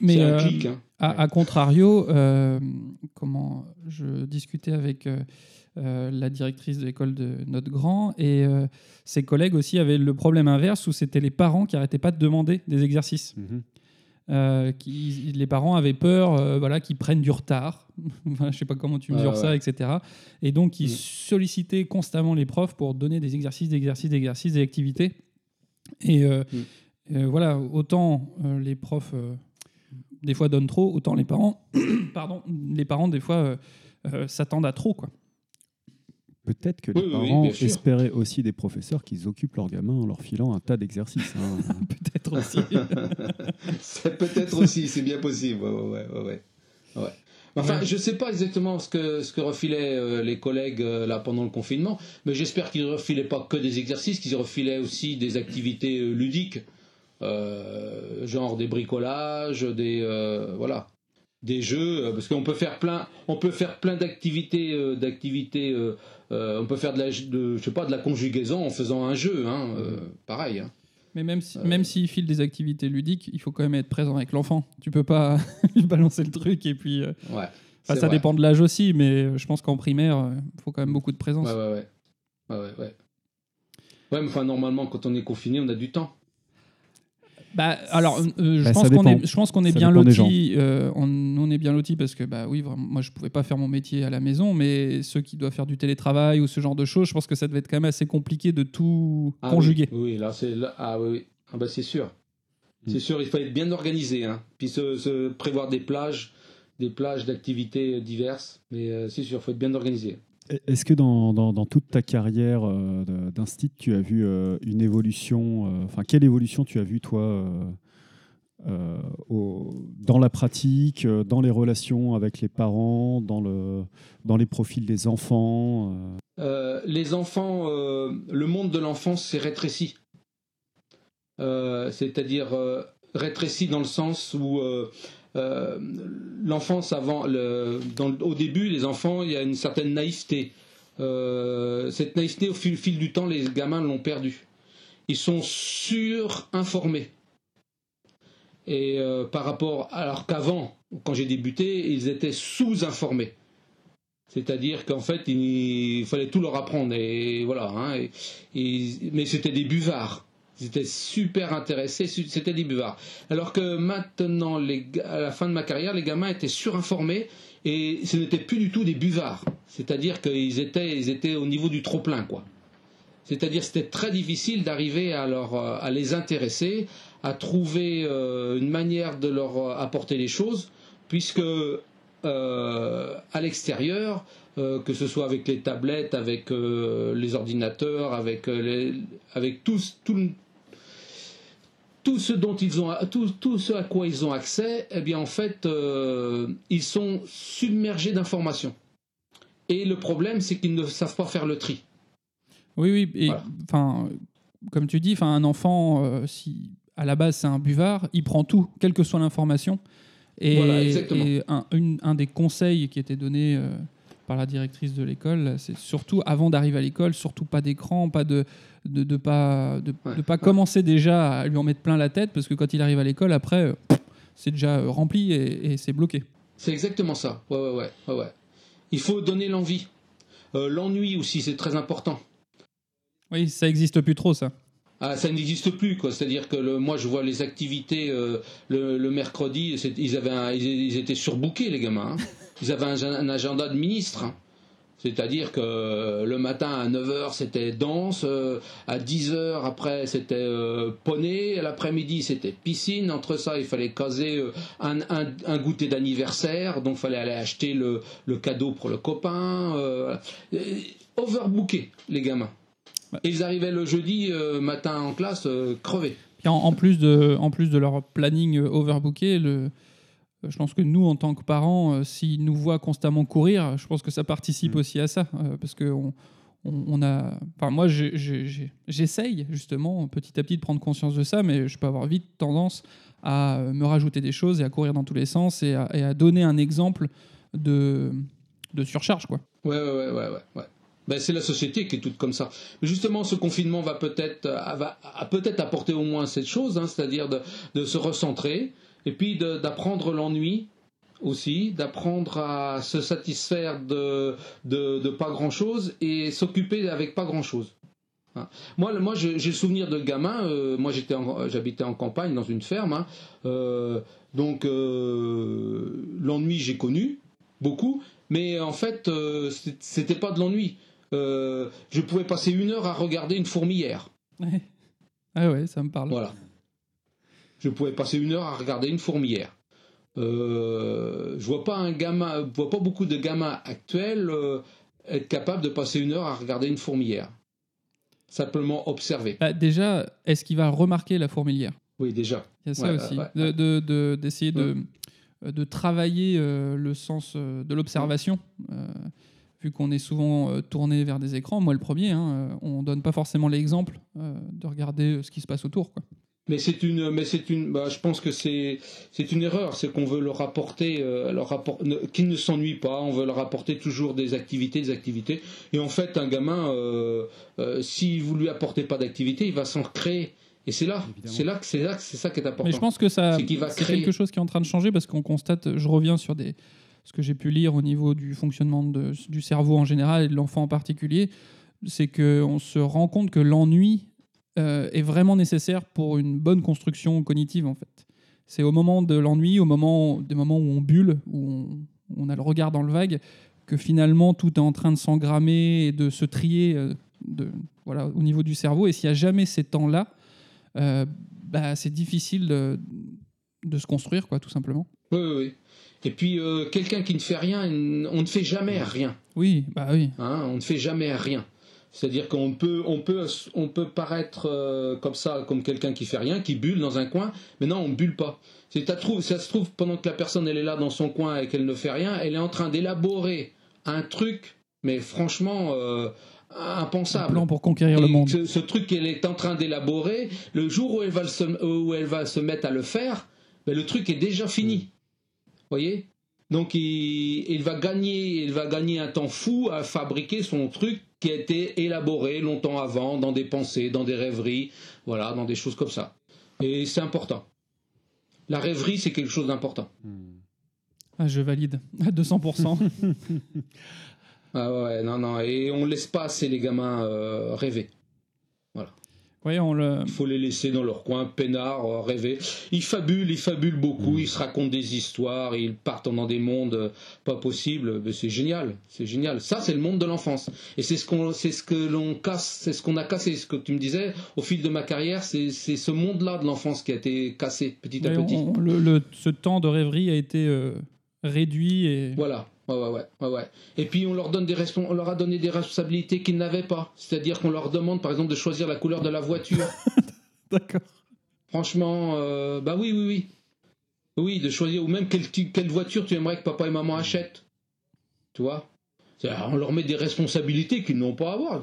Mais, un clic. hein. à, à contrario, comment je discutais avec euh, la directrice de l'école de notre grand et euh, ses collègues aussi avaient le problème inverse où c'était les parents qui arrêtaient pas de demander des exercices. Mhm. Euh, qui, les parents avaient peur voilà, qu'ils prennent du retard. Je sais pas comment tu mesures ouais. ça, etc. Et donc, ils Mm. sollicitaient constamment les profs pour donner des exercices, des exercices, des exercices, des activités. Et euh, voilà, autant les profs, des fois, donnent trop, autant les parents, pardon, les parents, des fois, s'attendent à trop. Quoi. Peut-être que les oui, parents espéraient aussi des professeurs qu'ils occupent leurs gamins en leur filant un tas d'exercices. hein. Peut-être aussi. C'est peut-être aussi, c'est bien possible. Ouais, ouais, ouais. Enfin, je sais pas exactement ce que, ce que refilaient euh, les collègues euh, là pendant le confinement, mais j'espère qu'ils ne refilaient pas que des exercices, qu'ils refilaient aussi des activités euh, ludiques, euh, genre des bricolages, des voilà, des jeux, euh, parce qu'on peut faire plein, on peut faire plein d'activités, euh, d'activités. euh, euh, on peut faire de la, de, je sais pas, de la conjugaison en faisant un jeu, hein, euh, pareil. Hein. Mais même si, même s'ils filent des activités ludiques, il faut quand même être présent avec l'enfant. Tu peux pas lui balancer le truc et puis. euh, Ouais. enfin, c'est ça vrai. dépend de l'âge aussi, mais je pense qu'en primaire, il faut quand même beaucoup de présence. Ouais, ouais, ouais. Ouais, ouais, ouais. Ouais, mais enfin, normalement, quand on est confiné, on a du temps. Bah, alors, euh, je, Bah, pense qu'on est, je pense qu'on est Ça bien dépend des loti. euh, on, on est bien loti parce que, bah oui, vraiment, moi, je pouvais pas faire mon métier à la maison, mais ceux qui doivent faire du télétravail ou ce genre de choses, je pense que ça devait être quand même assez compliqué de tout Ah conjuguer. Oui, oui, là, c'est là- ah oui, oui. Ah bah c'est sûr. Mm. C'est sûr, il faut être bien organisé, hein. Puis se, se prévoir des plages, des plages d'activités diverses. Mais euh, c'est sûr, il faut être bien organisé. Est-ce que dans, dans- dans toute ta carrière euh, d'instit, tu as vu euh, une évolution euh, Enfin, quelle évolution tu as vu, toi, euh, dans la pratique, euh, dans les relations avec les parents, dans, le, dans les profils des enfants euh les enfants, le monde de l'enfance s'est rétréci. C'est-à-dire rétréci dans le sens où l'enfance avant, le, au début, les enfants, il y a une certaine naïveté. Cette naïveté, au fil, fil du temps, les gamins l'ont perdue. Ils sont surinformés. Et euh, par rapport, alors qu'avant, quand j'ai débuté, ils étaient sous-informés. C'est-à-dire qu'en fait, il, fallait tout leur apprendre. Et voilà. hein, mais c'était des buvards. Ils étaient super intéressés. C'était des buvards. Alors que maintenant, à la fin de ma carrière, les gamins étaient surinformés et ce n'étaient plus du tout des buvards. C'est-à-dire qu'ils étaient, ils étaient au niveau du trop plein, quoi. C'est-à-dire c'était très difficile d'arriver à, leur, euh, les intéresser, à trouver euh, une manière de leur euh, apporter les choses, puisque à l'extérieur, que ce soit avec les tablettes, avec les ordinateurs, avec, avec tout, ce dont ils ont, tout, ce à quoi ils ont accès, eh bien en fait, ils sont submergés d'informations. Et le problème, c'est qu'ils ne savent pas faire le tri. Oui, oui. Et Voilà. comme tu dis, enfin, un enfant, euh, si à la base c'est un buvard, il prend tout, quelle que soit l'information. Et, Voilà, et un, une- un des conseils qui était donné euh, par la directrice de l'école, c'est surtout avant d'arriver à l'école, surtout pas d'écran, pas de de, de pas de, Ouais, de pas commencer déjà à lui en mettre plein la tête, parce que quand il arrive à l'école, après, euh, c'est déjà rempli et, et c'est bloqué. C'est exactement ça. Ouais, ouais, ouais, ouais, ouais. Il faut donner l'envie. Euh, L'ennui aussi, c'est très important. Oui, ça existe plus trop, ça. Ah, ça n'existe plus, quoi. C'est-à-dire que moi, je vois les activités euh, le, mercredi, ils, avaient ils, étaient surbookés, les gamins. hein. Ils avaient un, agenda de ministre. hein. C'est-à-dire que euh, le matin à 9h, c'était danse, euh, à 10h, après, c'était poney, à l'après-midi, c'était piscine. Entre ça, il fallait caser un, un- un goûter d'anniversaire, donc il fallait aller acheter le, le cadeau pour le copain. overbooké, les gamins. Et ils arrivaient le jeudi euh, matin en classe euh, crevés. Puis en, en plus de, en plus de leur planning euh, overbooké, le, je pense que nous, en tant que parents, euh, s'ils nous voient constamment courir, je pense que ça participe Mm. aussi à ça. euh, parce que on, on- on a. Enfin, moi, j'essaye justement petit à petit de prendre conscience de ça, mais je peux avoir vite tendance à me rajouter des choses et à courir dans tous les sens et à, et à donner un exemple de, de surcharge. Quoi. Ouais, ouais, ouais, ouais, ouais. Ben, c'est la société qui est toute comme ça. Justement, ce confinement va peut-être euh, va, peut-être apporter au moins cette chose, hein, c'est-à-dire de, se recentrer Et puis d'apprendre l'ennui aussi, d'apprendre à se satisfaire de, de, pas grand chose et s'occuper avec pas grand chose. Hein. Moi, moi j'ai le souvenir de gamin, euh, moi j'habitais en campagne dans une ferme, hein, euh, donc euh, l'ennui j'ai connu beaucoup, mais en fait c'était pas de l'ennui. Euh, je pouvais passer une heure à regarder une fourmilière. Ouais. Ah ouais, ça me parle. Voilà. Je pouvais passer une heure à regarder une fourmilière. Euh, je vois pas un gamin, je vois pas beaucoup de gamins actuels euh, être capables de passer une heure à regarder une fourmilière. Simplement observer. Bah, déjà, est-ce qu'il va remarquer la fourmilière Oui, déjà. Il y a ça Ouais, aussi. ouais, De- de- de- D'essayer de, de travailler euh, le sens de l'observation. Vu qu'on est souvent euh, tourné vers des écrans, moi le premier, hein, euh, on donne pas forcément l'exemple euh, de regarder ce qui se passe autour. Quoi. Mais c'est une, mais c'est une, bah, je pense que c'est, c'est une erreur, c'est qu'on veut leur apporter, euh, leur apport, ne- qu'ils ne s'ennuient pas, on veut leur apporter toujours des activités, des activités. Et en fait, un gamin, euh, euh, si vous lui apportez pas d'activité, il va s'en créer. Et c'est là, Évidemment. c'est là que c'est là que c'est ça qui est important. Mais je pense que ça, C'est qu'il va c'est créer. quelque chose qui est en train de changer parce qu'on constate, je reviens sur des, ce que j'ai pu lire au niveau du fonctionnement du cerveau en général et de l'enfant en particulier, c'est qu'on se rend compte que l'ennui euh, est vraiment nécessaire pour une bonne construction cognitive en fait. C'est au moment de l'ennui, au moment, des moments où on bulle, où on, a le regard dans le vague, que finalement tout est en train de s'engrammer et de se trier euh, voilà, au niveau du cerveau. Et s'il n'y a jamais ces temps-là, euh, bah, c'est difficile de, de se construire, quoi, tout simplement. Oui, oui, oui. Et puis euh, quelqu'un qui ne fait rien, on ne fait jamais rien. Oui, bah oui. Hein, on ne fait jamais rien. C'est-à-dire qu'on peut, on peut, on peut paraître euh, comme ça, comme quelqu'un qui fait rien, qui bulle dans un coin, mais non, on ne bulle pas. Ça se trouve, pendant que la personne elle est là dans son coin et qu'elle ne fait rien, elle est en train d'élaborer un truc, mais franchement euh, Un impensable. plan pour conquérir le monde. Ce, ce truc qu'elle est en train d'élaborer, le jour où elle va, se, où elle va se mettre à le faire, ben, le truc est déjà fini. Voyez Donc il, il va gagner, il va gagner un temps fou à fabriquer son truc qui a été élaboré longtemps avant, dans des pensées, dans des rêveries, voilà, dans des choses comme ça. Et c'est important. La rêverie, c'est quelque chose d'important. Ah, je valide à 200%. Ah ouais, non, non, et on laisse pas assez les gamins euh, rêver. On le... Il faut les laisser dans leur coin, peinards, euh, rêver. Ils fabulent, ils fabulent beaucoup, Mm. ils se racontent des histoires, ils partent dans des mondes euh, pas possibles. Mais c'est génial, c'est génial. Ça, c'est le monde de l'enfance. Et c'est ce qu'on, c'est ce que l'on casse, c'est ce qu'on a cassé. Ce que tu me disais au fil de ma carrière, c'est, c'est ce monde-là de l'enfance qui a été cassé petit à petit. on- le, le- ce temps de rêverie a été euh, réduit et Voilà. Ouais, ouais, ouais, ouais, ouais. Et puis on leur donne des respons- on leur a donné des responsabilités qu'ils n'avaient pas. C'est-à-dire qu'on leur demande, par exemple, de choisir la couleur de la voiture. d'accord. Franchement, euh, bah oui, oui, oui. Oui, de choisir, ou même quelle, tu- quelle voiture tu aimerais que papa et maman achètent. Tu vois? C'est-à-dire, On leur met des responsabilités qu'ils n'ont pas à avoir.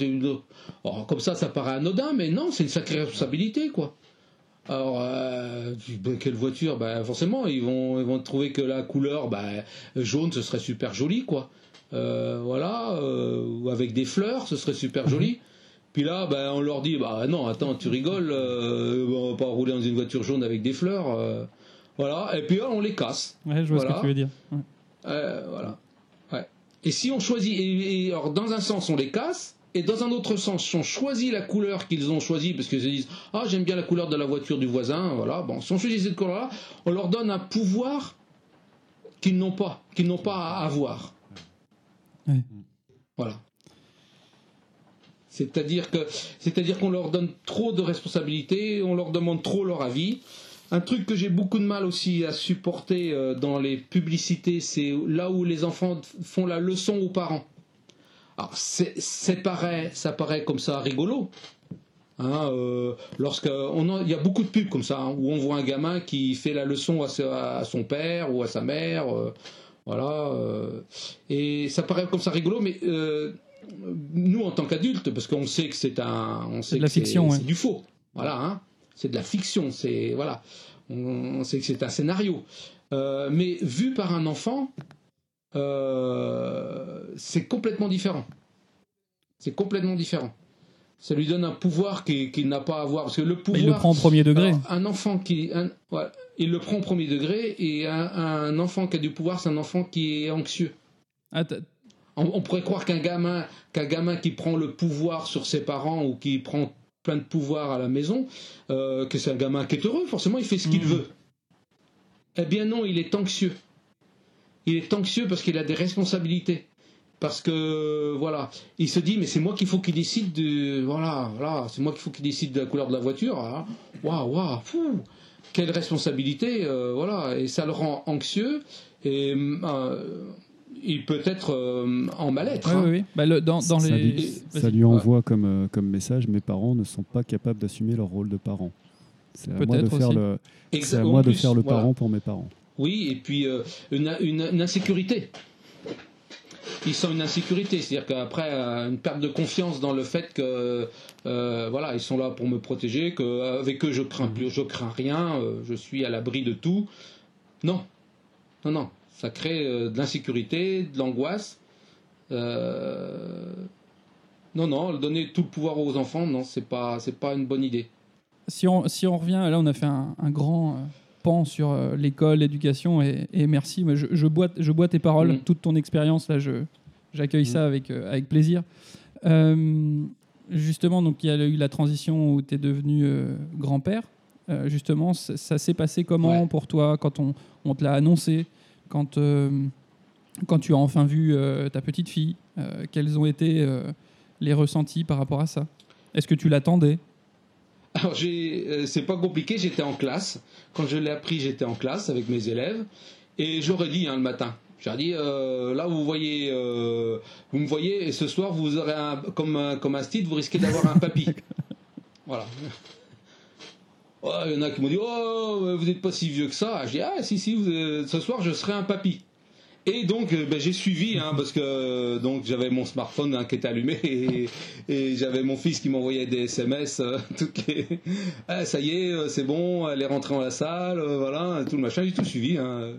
Oh, comme ça, ça paraît anodin, mais non, c'est une sacrée responsabilité, quoi. Alors, euh, quelle voiture? Ben, Forcément, ils vont, ils vont trouver que la couleur ben, jaune, ce serait super joli, quoi. Euh, voilà, euh, ou avec des fleurs, ce serait super joli. Puis là, ben, on leur dit, bah non, attends, tu rigoles, on va pas rouler dans une voiture jaune avec des fleurs. voilà, et puis là, on les casse. Ouais, je vois ce que tu veux dire. Ouais. Voilà. Ouais. Et si on choisit, et, et alors dans un sens on les casse, et dans un autre sens si on choisit la couleur qu'ils ont choisie, parce qu'ils se disent ah j'aime bien la couleur de la voiture du voisin, voilà. Bon, si on choisit cette couleur-là, on leur donne un pouvoir qu'ils n'ont pas, qu'ils n'ont pas à avoir. Ouais. Voilà. C'est-à-dire que, c'est-à-dire qu'on leur donne trop de responsabilités, on leur demande trop leur avis. Un truc que j'ai beaucoup de mal aussi à supporter euh, dans les publicités, c'est là où les enfants font la leçon aux parents. Alors, c'est, c'est ça paraît comme ça rigolo. Hein, euh, lorsque on a- il y a beaucoup de pubs comme ça hein, où on voit un gamin qui fait la leçon à, son père ou à sa mère, euh, voilà, euh, et ça paraît comme ça rigolo, mais nous en tant qu'adultes, parce qu'on sait que c'est un, on sait de la que c'est- ouais. du faux, voilà, hein, c'est de la fiction, c'est voilà, on, on sait que c'est un scénario, mais vu par un enfant, euh, c'est complètement différent. C'est complètement différent. Ça lui donne un pouvoir qu'il n'a pas à avoir. Parce que le pouvoir. Il le prend au premier degré. Alors, un enfant qui. un- ouais, il le prend au premier degré, et un, un enfant qui a du pouvoir, c'est un enfant qui est anxieux. Ah, On, on pourrait croire qu'un gamin, qu'un gamin qui prend le pouvoir sur ses parents ou qui prend plein de pouvoir à la maison, euh, que c'est un gamin qui est heureux, forcément il fait ce qu'il Mhm. veut. Eh bien non, il est anxieux. Il est anxieux parce qu'il a des responsabilités. Parce que voilà, il se dit mais c'est moi qu'il faut qu'il décide de voilà voilà c'est moi qu'il faut qu'il décide de la couleur de la voiture. Ah, Waouh waouh fou quelle responsabilité euh, voilà et ça le rend anxieux et euh, il peut être euh, en mal-être. Hein. Bah, le- dans, dans ça, les. lui, Vas-y. ça lui envoie comme, euh, comme message mes parents ne sont pas capables d'assumer leur rôle de parent. C'est à moi de faire le, à moi de faire le voilà. parent pour mes parents. Oui, et puis euh, une, insécurité. Ils sont une insécurité, c'est-à-dire qu'après euh, une perte de confiance dans le fait que euh, voilà, ils sont là pour me protéger, qu'avec eux je crains plus, je crains rien, je suis à l'abri de tout. Non, non, non, ça crée de l'insécurité, de l'angoisse. Non, non, donner tout le pouvoir aux enfants, non, c'est pas, c'est pas une bonne idée. Si on, si on revient, là on a fait un, grand pan sur euh, l'école, l'éducation, et, et merci. Je, je, bois, je bois tes paroles, Mm. toute ton expérience, là je, j'accueille Mm. ça avec, euh, avec plaisir. Euh, justement, donc il y a eu la transition où tu es devenu euh, grand-père. Euh, justement, ça, ça s'est passé comment Ouais. pour toi quand on, on te l'a annoncé quand, quand tu as enfin vu ta petite fille Quels ont été les ressentis par rapport à ça? Est-ce que tu l'attendais? Alors j'ai, euh, c'est pas compliqué, j'étais en classe. Quand je l'ai appris, j'étais en classe avec mes élèves et j'aurais dit hein, le matin. J'aurais dit euh, là vous voyez, euh, vous me voyez et ce soir vous aurez un, comme un, comme un style, vous risquez d'avoir un papy. voilà. Oh, Il y en a qui m'ont dit oh vous n'êtes pas si vieux que ça. J'ai dit ah si si vous, euh, ce soir je serai un papy. Et donc euh, ben, j'ai suivi hein, parce que euh, donc j'avais mon smartphone hein, qui était allumé et, et j'avais mon fils qui m'envoyait des SMS euh, les ah, ça y est c'est bon elle est rentrée dans la salle euh, voilà tout le machin j'ai tout suivi hein.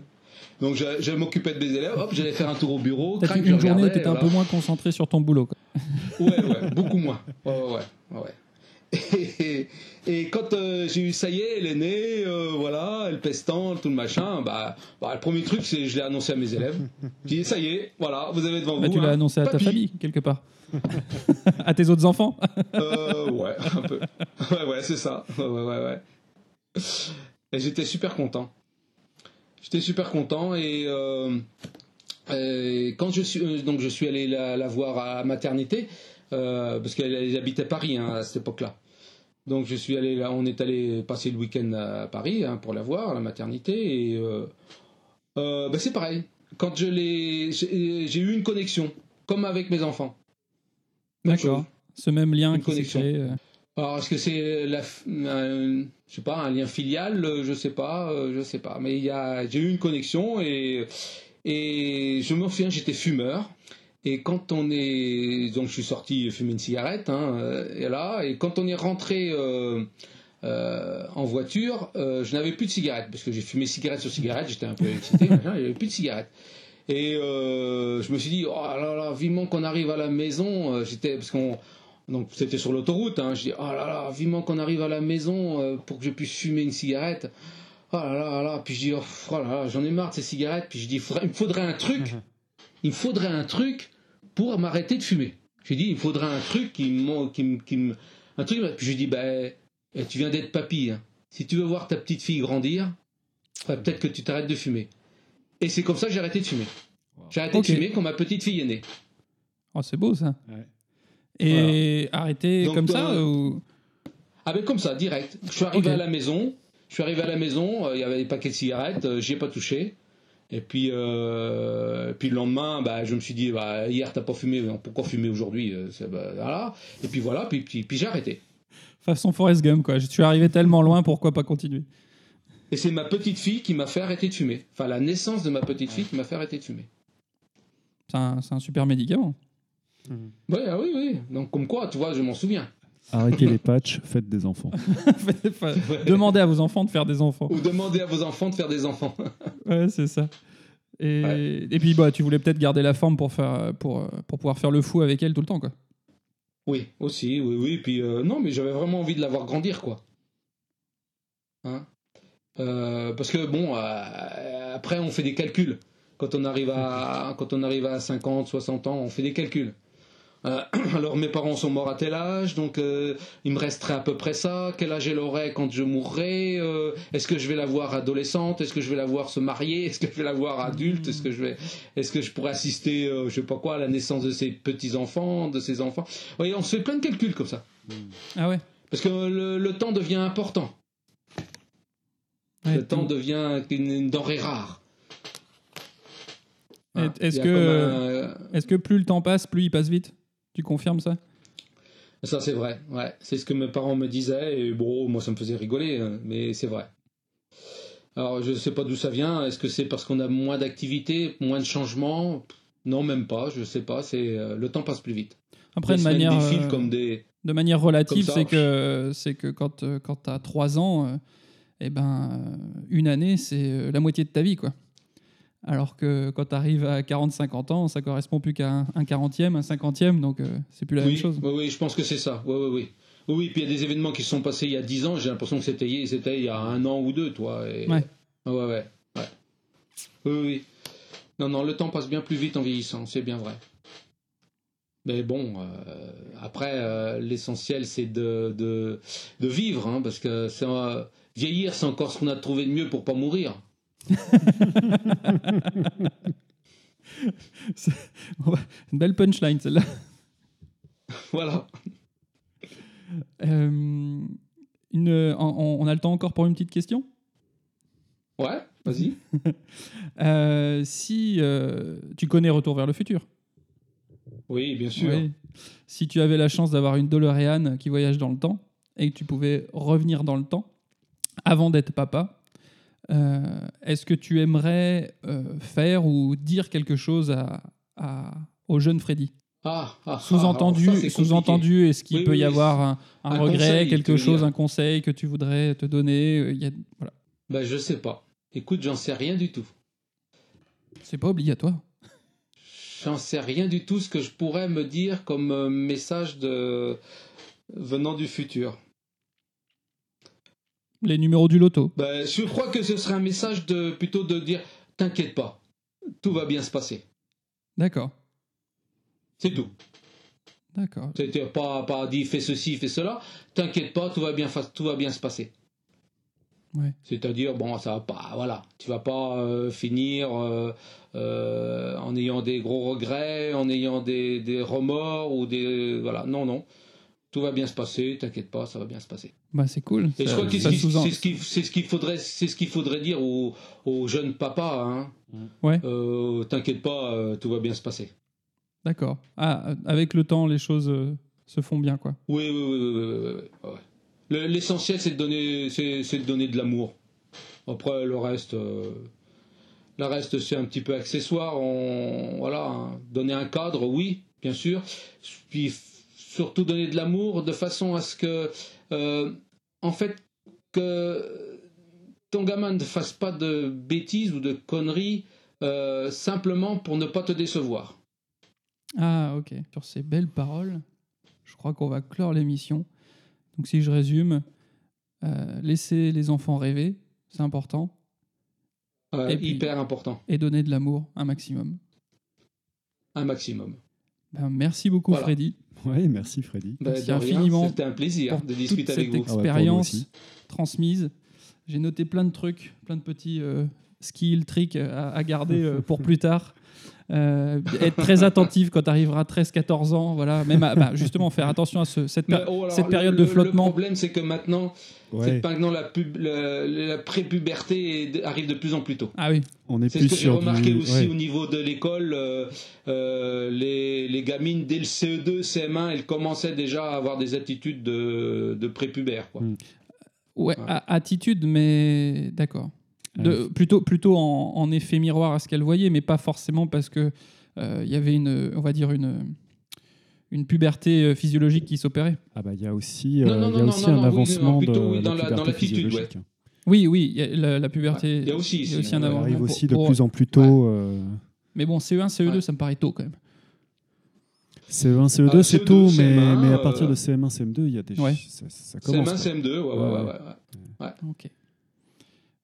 donc je, je m'occupais de mes élèves hop j'allais faire un tour au bureau crac, une je journée tu étais un peu moins concentré sur ton boulot. quoi. Ouais, ouais, beaucoup moins. Ouais, ouais, ouais. ouais. Et, et quand euh, j'ai eu ça y est, elle est née, euh, voilà, elle pestant, tout le machin, bah, bah, le premier truc, c'est je l'ai annoncé à mes élèves. J'ai dit ça y est, voilà, vous avez devant Bah, vous. tu l'as annoncé à ta famille, quelque part. à tes autres enfants. Euh, ouais, un peu. Ouais, ouais, c'est ça. Ouais, ouais, ouais. Et j'étais super content. J'étais super content et, et quand je suis donc je suis allé la, la voir à maternité euh, parce qu'elle elle habitait Paris hein, à cette époque-là. Donc je suis allé là, on est allé passer le week-end à Paris hein, pour la voir à la maternité et euh, euh, bah, c'est pareil. Quand je l'ai, j'ai eu une connexion comme avec mes enfants. D'accord. Ce même lien Une qui connexion. créé. euh, Alors, est-ce que c'est la, je sais pas, un lien filial Je sais pas, je sais pas. Mais il y a, j'ai eu une connexion et et je me souviens, j'étais fumeur. Et quand on est, donc je suis sorti fumer une cigarette, hein, euh, et là, et quand on est rentré euh, euh, en voiture, euh, je n'avais plus de cigarette parce que j'ai fumé cigarette sur cigarette, j'étais un peu excité, il n'y avait plus de cigarette. Et euh, je me suis dit, oh là là, vivement qu'on arrive à la maison. J'étais parce qu'on donc c'était sur l'autoroute. Hein, je dis, oh là là, vivement qu'on arrive à la maison pour que je puisse fumer une cigarette. Oh là là là. Puis je dis, oh, oh là là, j'en ai marre de ces cigarettes. Puis je dis, il me faudrait un truc. Il me faudrait un truc pour m'arrêter de fumer. J'ai dit, il me faudrait un truc qui me, qui un truc. Puis je lui dis, ben, eh, tu viens d'être papy. hein. Si tu veux voir ta petite fille grandir, faudrait peut-être que tu t'arrêtes de fumer. Et c'est comme ça que j'ai arrêté de fumer. J'ai arrêté de fumer quand ma petite fille est née. Oh, c'est beau ça. Ouais. Et arrêter Donc, comme ça euh, ou... Ah ben comme ça, direct. Je suis arrivé à la maison, je suis arrivé à la maison, euh, il y avait des paquets de cigarettes, euh, j'y ai pas touché. Et puis, euh, puis le lendemain, bah, je me suis dit, bah, hier t'as pas fumé, pourquoi fumer aujourd'hui euh, bah, voilà. Et puis voilà, puis, puis, puis j'ai arrêté. Façon Forrest Gump, quoi. Je suis arrivé tellement loin, pourquoi pas continuer? Et c'est ma petite fille qui m'a fait arrêter de fumer. Enfin, la naissance de ma petite fille qui m'a fait arrêter de fumer. C'est un, c'est un super médicament. Ouais, ah oui, oui. Donc comme quoi, tu vois, je m'en souviens. Arrêtez les patchs, faites des enfants. Demandez à vos enfants de faire des enfants. Ou demandez à vos enfants de faire des enfants. Ouais, c'est ça. Et, Ouais. et puis, bah, tu voulais peut-être garder la forme pour, faire, pour, pour pouvoir faire le fou avec elle tout le temps, quoi. Oui, aussi, oui, oui. Puis euh, non, mais j'avais vraiment envie de la voir grandir, quoi. Hein? Euh, parce que bon, euh, après on fait des calculs. Quand on arrive à quand on arrive à 50, 60 ans, on fait des calculs. Euh, alors mes parents sont morts à tel âge, donc euh, il me resterait à peu près ça. Quel âge elle aurait quand je mourrai Euh, Est-ce que je vais la voir adolescente Est-ce que je vais la voir se marier Est-ce que je vais la voir adulte Est-ce que je vais Est-ce que je pourrais assister, je sais pas quoi, à la naissance de ses petits enfants, de ses enfants Vous voyez, on se fait plein de calculs comme ça, Ah ouais. parce que le, le temps devient important. Ouais, le temps devient une, une denrée rare. Est-ce que- un- Est-ce que plus le temps passe, plus il passe vite? Tu confirmes ça? Ça, c'est vrai, ouais. C'est ce que mes parents me disaient, et bon, moi, ça me faisait rigoler, hein, mais c'est vrai. Alors, je ne sais pas d'où ça vient. Est-ce que c'est parce qu'on a moins d'activité, moins de changements? Non, même pas, je sais pas. C'est euh, Le temps passe plus vite. Après, Les de semaines manière, défilent euh, comme des... de manière relative, c'est que, c'est que quand, euh, quand tu as 3 ans, eh ben, une année, c'est la moitié de ta vie. quoi. Alors que quand tu arrives à 40-50 ans, ça correspond plus qu'à un, un 40e, un 50e, donc euh, c'est plus la oui, même chose. Oui, oui, je pense que c'est ça. Oui, oui, oui. Oui, oui, puis il y a des événements qui se sont passés il y a 10 ans, j'ai l'impression que c'était il y a un an ou deux, toi. Et... Ouais. Ouais, ouais. Oui, oui. Non, non, le temps passe bien plus vite en vieillissant, c'est bien vrai. Mais bon, euh, après, euh, l'essentiel, c'est de, de, de vivre, hein, parce que euh, vieillir, c'est encore ce qu'on a trouvé de mieux pour pas mourir. Une belle punchline, celle-là. Voilà. Euh, une, on, on a le temps encore pour une petite question? Ouais, vas-y. Euh, Si euh, tu connais Retour vers le futur, Oui, bien sûr. Oui. Si tu avais la chance d'avoir une DeLorean qui voyage dans le temps et que tu pouvais revenir dans le temps avant d'être papa, euh, est-ce que tu aimerais euh, faire ou dire quelque chose à, à- au jeune Freddy? Ah, ah, Sous-entendu, ah, c'est sous-entendu, est-ce qu'il Oui, peut oui, y avoir un, un un regret, conseil, quelque chose, un conseil que tu voudrais te donner euh, il y a- voilà. Ben, je sais pas. Écoute, j'en sais rien du tout. C'est pas obligatoire. J'en sais rien du tout ce que je pourrais me dire comme message de venant du futur. Les numéros du loto. Ben, je crois que ce serait un message de plutôt de dire t'inquiète pas, tout va bien se passer. D'accord. C'est tout. D'accord. C'était pas pas dit fais ceci, fais cela. T'inquiète pas, tout va bien tout va bien se passer. Ouais. C'est-à-dire bon, ça va pas, voilà, tu vas pas euh, finir euh, euh, en ayant des gros regrets, en ayant des, des remords ou des voilà, non non, tout va bien se passer, t'inquiète pas, ça va bien se passer. Bah, c'est cool. Et je crois que c'est ce qu'il ce faudrait, ce qu faudrait dire aux, jeunes papas. Hein. Ouais. Euh, t'inquiète pas, euh, tout va bien se passer. D'accord. Ah, avec le temps, les choses euh, se font bien, quoi. Oui, oui, oui. oui, L'essentiel, c'est de donner, c'est de donner de l'amour. Après, le reste, le reste, c'est un petit peu accessoire. Voilà, hein. donner un cadre, oui, bien sûr. Puis surtout donner de l'amour de façon à ce que, euh, en fait, que ton gamin ne fasse pas de bêtises ou de conneries euh, simplement pour ne pas te décevoir. Ah, ok. Sur ces belles paroles, je crois qu'on va clore l'émission. Donc, si je résume, euh, laisser les enfants rêver, c'est important, Euh, Et puis- hyper important, et donner de l'amour un maximum. un maximum. Ben, merci beaucoup, Voilà. Freddy, Oui, merci Freddy. Merci infiniment C'était un plaisir pour de toute discuter cette avec vous. Ah expérience transmise. J'ai noté plein de trucs, plein de petits euh, skills, tricks à, à garder euh, pour plus tard. Euh, être très attentif quand tu arriveras à 13-14 ans, voilà. Même à- bah, justement faire attention à ce- cette, oh, alors, cette le- période le, de flottement. Le problème, c'est que maintenant, c'est Ouais, que maintenant la, pub, la, la prépuberté arrive de plus en plus tôt. Ah oui, on est C'est plus ce que j'ai remarqué du... aussi ouais. au niveau de l'école. euh, euh, les, les gamines, dès le E CE2, CM1, elles commençaient déjà à avoir des attitudes de, de prépubère. Quoi. Mm. ouais, Ouais. a- attitude, mais d'accord. De- Ouais. plutôt, plutôt en, en effet miroir à ce qu'elle voyait, mais pas forcément parce que euh, il y avait une, on va dire une, une puberté euh, physiologique qui s'opérait. Ah bah il y a aussi, euh, non, y a non, aussi non, un oui, avancement plutôt, de dans la la- dans puberté ouais. physiologique. Oui, oui, il y a la, la puberté. Ouais. Il y a aussi, il y a aussi si, un ouais, Elle avancement. arrive aussi de pour- plus en plus tôt. euh, Mais bon, CE1, CE2, Ouais. ça me paraît tôt quand même. CE1, CE2, Ah, c'est CE2, tôt, mais, CM1, mais à partir euh, de CM1, CM2, il y a des. Ouais. Ça, ça CM1, commence. quoi. CM2, ouais, ouais, ouais, Ouais. ouais. Ok.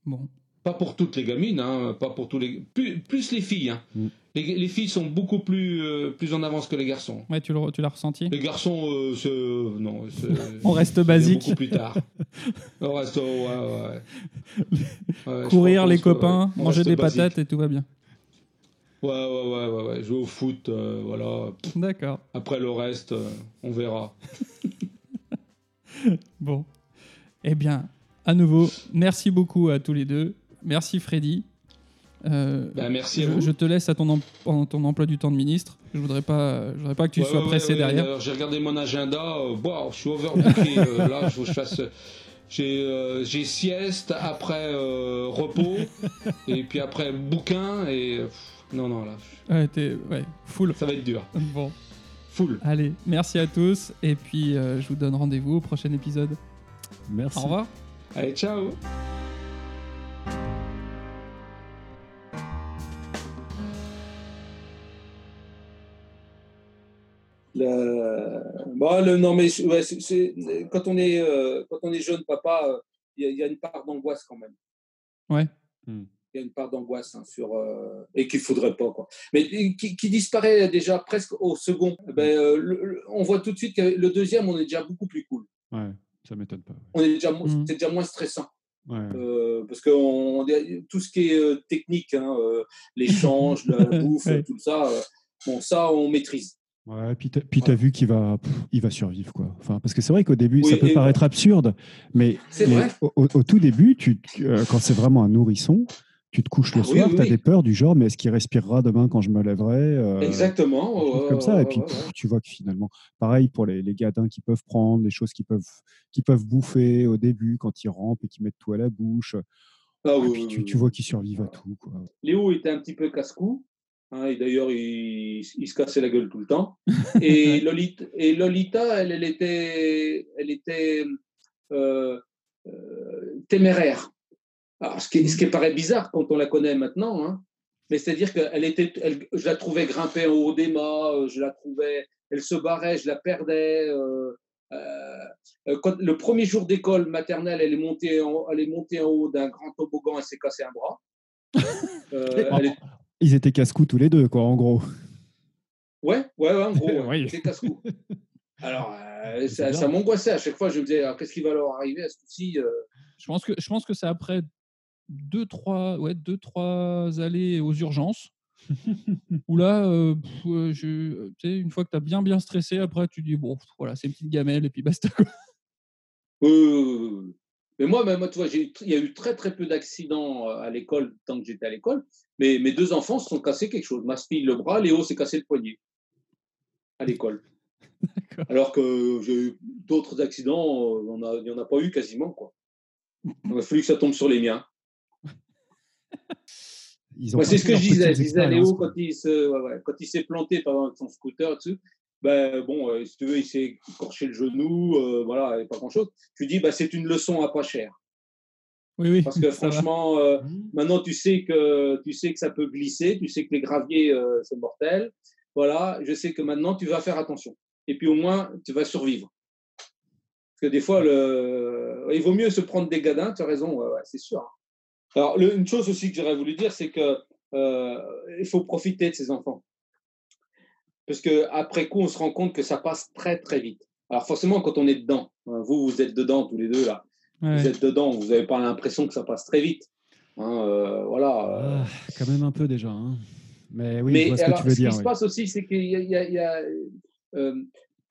Bon. Pas pour toutes les gamines, hein, pas pour tous les. Plus, plus les filles. Hein. Mm. Les, les filles sont beaucoup plus, euh, plus en avance que les garçons. Ouais, tu l'as ressenti? Les garçons, euh, c'est- euh, non. c'est- On reste basique. Beaucoup plus tard. On reste, ouais, ouais. Ouais, Courir les copains, ouais, manger des basique. patates et tout va bien. Ouais, ouais, ouais, ouais, ouais. Jouer au foot, euh, voilà. D'accord. Après le reste, euh, on verra. Bon. Eh bien, à nouveau, merci beaucoup à tous les deux. Merci Freddy. Euh, Ben, merci à je, vous. je te laisse à ton, em- en- ton emploi du temps de ministre. Je voudrais pas, je voudrais pas que tu Ouais, sois ouais, pressé ouais, derrière. d'ailleurs, J'ai regardé mon agenda. euh, bon, je suis overbooké. euh, là, il faut que je fasse. J'ai euh, j'ai sieste, après euh, repos, et puis après bouquin. Et euh, pff, non, non, là, Ouais, t'es- ouais, full. ça va être dur. Bon, Full. allez, merci à tous et puis euh, je vous donne rendez-vous au prochain épisode. Merci. Au revoir. Allez, ciao. Le- Bon, le- non, mais ouais, quand, on est, euh, quand on est jeune papa, euh, il y, a- il y a une part d'angoisse quand même. Ouais. Hmm. Il y a une part d'angoisse hein, sur euh, et qu'il faudrait pas quoi. Mais qui, qui disparaît déjà presque au second. Ben, euh, le- le- on voit tout de suite que le deuxième, on est déjà beaucoup plus cool. Ouais, ça m'étonne pas. On est déjà, Mhm. c'est déjà moins stressant. Ouais. Euh, parce que on- tout ce qui est euh, technique, hein, euh, l'échange, la bouffe, Ouais. tout ça, euh, bon, ça, on maîtrise. Ouais, puis t'as, t'as vu qu'il va, pff, il va survivre quoi. Enfin, parce que c'est vrai qu'au début, Oui, ça peut et- paraître absurde, mais, au, au- au tout début, tu, euh, quand c'est vraiment un nourrisson, tu te couches le Ah soir, oui, tu as des peurs du genre, mais est-ce qu'il respirera demain quand je me lèverai euh, Exactement. ouais, comme ça. ouais, Et puis ouais, pff, ouais. tu vois que finalement, pareil pour les, les gadins qui peuvent prendre, les choses qu'ils peuvent, qu'ils peuvent bouffer au début quand ils rampent et qu'ils mettent tout à la bouche. Ah et puis tu, vois qu'ils survivent à tout. Quoi. Léo était un petit peu casse-cou. Hein, et d'ailleurs, il, il se cassait la gueule tout le temps. Et Lolita, et Lolita elle, elle était, elle était euh, euh, téméraire. Alors, ce, qui, ce qui paraît bizarre quand on la connaît maintenant, hein, mais c'est-à-dire qu'elle était, elle, je la trouvais grimper en haut des mâts, euh, je la trouvais, elle se barrait, je la perdais. euh, euh, quand, le premier jour d'école maternelle, elle est montée en, elle est montée en haut d'un grand toboggan, elle s'est cassé un bras. Euh, elle est- Ils étaient casse-cou tous les deux, quoi, en gros. Ouais, ouais, ouais, en gros, ouais, Oui. c'est casse-cou. Alors, euh, ça, m'angoissait à chaque fois. Je me disais, alors, qu'est-ce qui va leur arriver à ce coup-ci euh, Je pense que je pense que c'est après deux trois ouais deux trois allées aux urgences où là euh, pff, je tu sais une fois que tu as bien bien stressé après tu dis bon voilà c'est une petite gamelle et puis basta. Mais moi, même, moi, tu vois, j'ai eu tr- il y a eu très très peu d'accidents euh, à l'école tant que j'étais à l'école. Mais mes deux enfants se sont cassés quelque chose. Ma fille le bras, Léo s'est cassé le poignet à l'école. Alors que j'ai eu d'autres accidents, euh, on il n'y en a pas eu quasiment. Quoi. Il a fallu que ça tombe sur les miens. Pas c'est ce que je disais. Je disais à Léo quoi. quand il se, ouais, ouais, quand il s'est planté par exemple, son scooter dessus, ben bon, euh, si tu veux, il s'est écorché le genou, euh, voilà, et pas grand chose. Je lui dis, bah, c'est une leçon à pas cher. Oui oui. Parce que franchement, euh, Mmh. maintenant tu sais que tu sais que ça peut glisser, tu sais que les graviers euh, c'est mortel. Voilà, je sais que maintenant tu vas faire attention. Et puis au moins tu vas survivre. Parce que des fois, le... il vaut mieux se prendre des gadins. Tu as raison, ouais, ouais, c'est sûr. hein. Alors le- une chose aussi que j'aurais voulu dire, c'est que euh, il faut profiter de ces enfants. Parce que après coup, on se rend compte que ça passe très très vite. Alors forcément, quand on est dedans, hein, vous vous êtes dedans tous les deux là Ouais. vous êtes dedans, vous n'avez pas l'impression que ça passe très vite. Hein, euh, voilà. Ah, quand même un peu déjà. hein. Mais oui, je Mais vois ce alors, que tu veux ce dire. qui se passe aussi, c'est qu'il y y a- euh,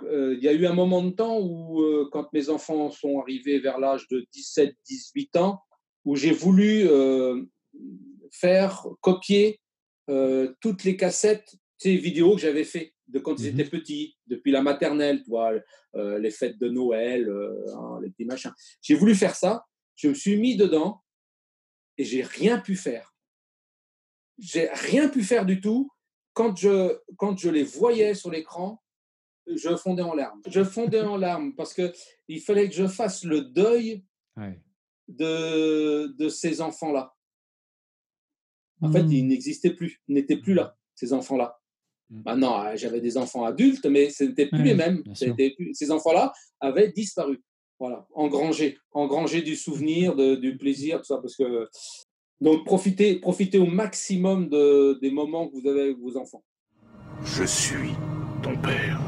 euh, y eu un moment de temps où, euh, quand mes enfants sont arrivés vers l'âge de 17-18 ans, où j'ai voulu euh, faire copier toutes les cassettes, ces vidéos que j'avais fait de quand ils Mhm. étaient petits, depuis la maternelle, tu vois, euh, les fêtes de Noël, euh, hein, les petits machins. J'ai voulu faire ça, je me suis mis dedans et j'ai rien pu faire. J'ai rien pu faire du tout. Quand je, quand je les voyais sur l'écran, je fondais en larmes. Je fondais en larmes parce que il fallait que je fasse le deuil Ouais. de, de ces enfants-là. En fait, Hmm. ils n'existaient plus, ils n'étaient plus là, ces enfants-là. Mm. Maintenant, euh, j'avais des enfants adultes, mais ce n'était plus les mêmes. plus- Ces enfants-là avaient disparu. Voilà, engrangé, engrangé du souvenir, de- du plaisir, tout ça, parce que donc profitez, profitez au maximum de, des moments que vous avez avec vos enfants. Je suis ton père.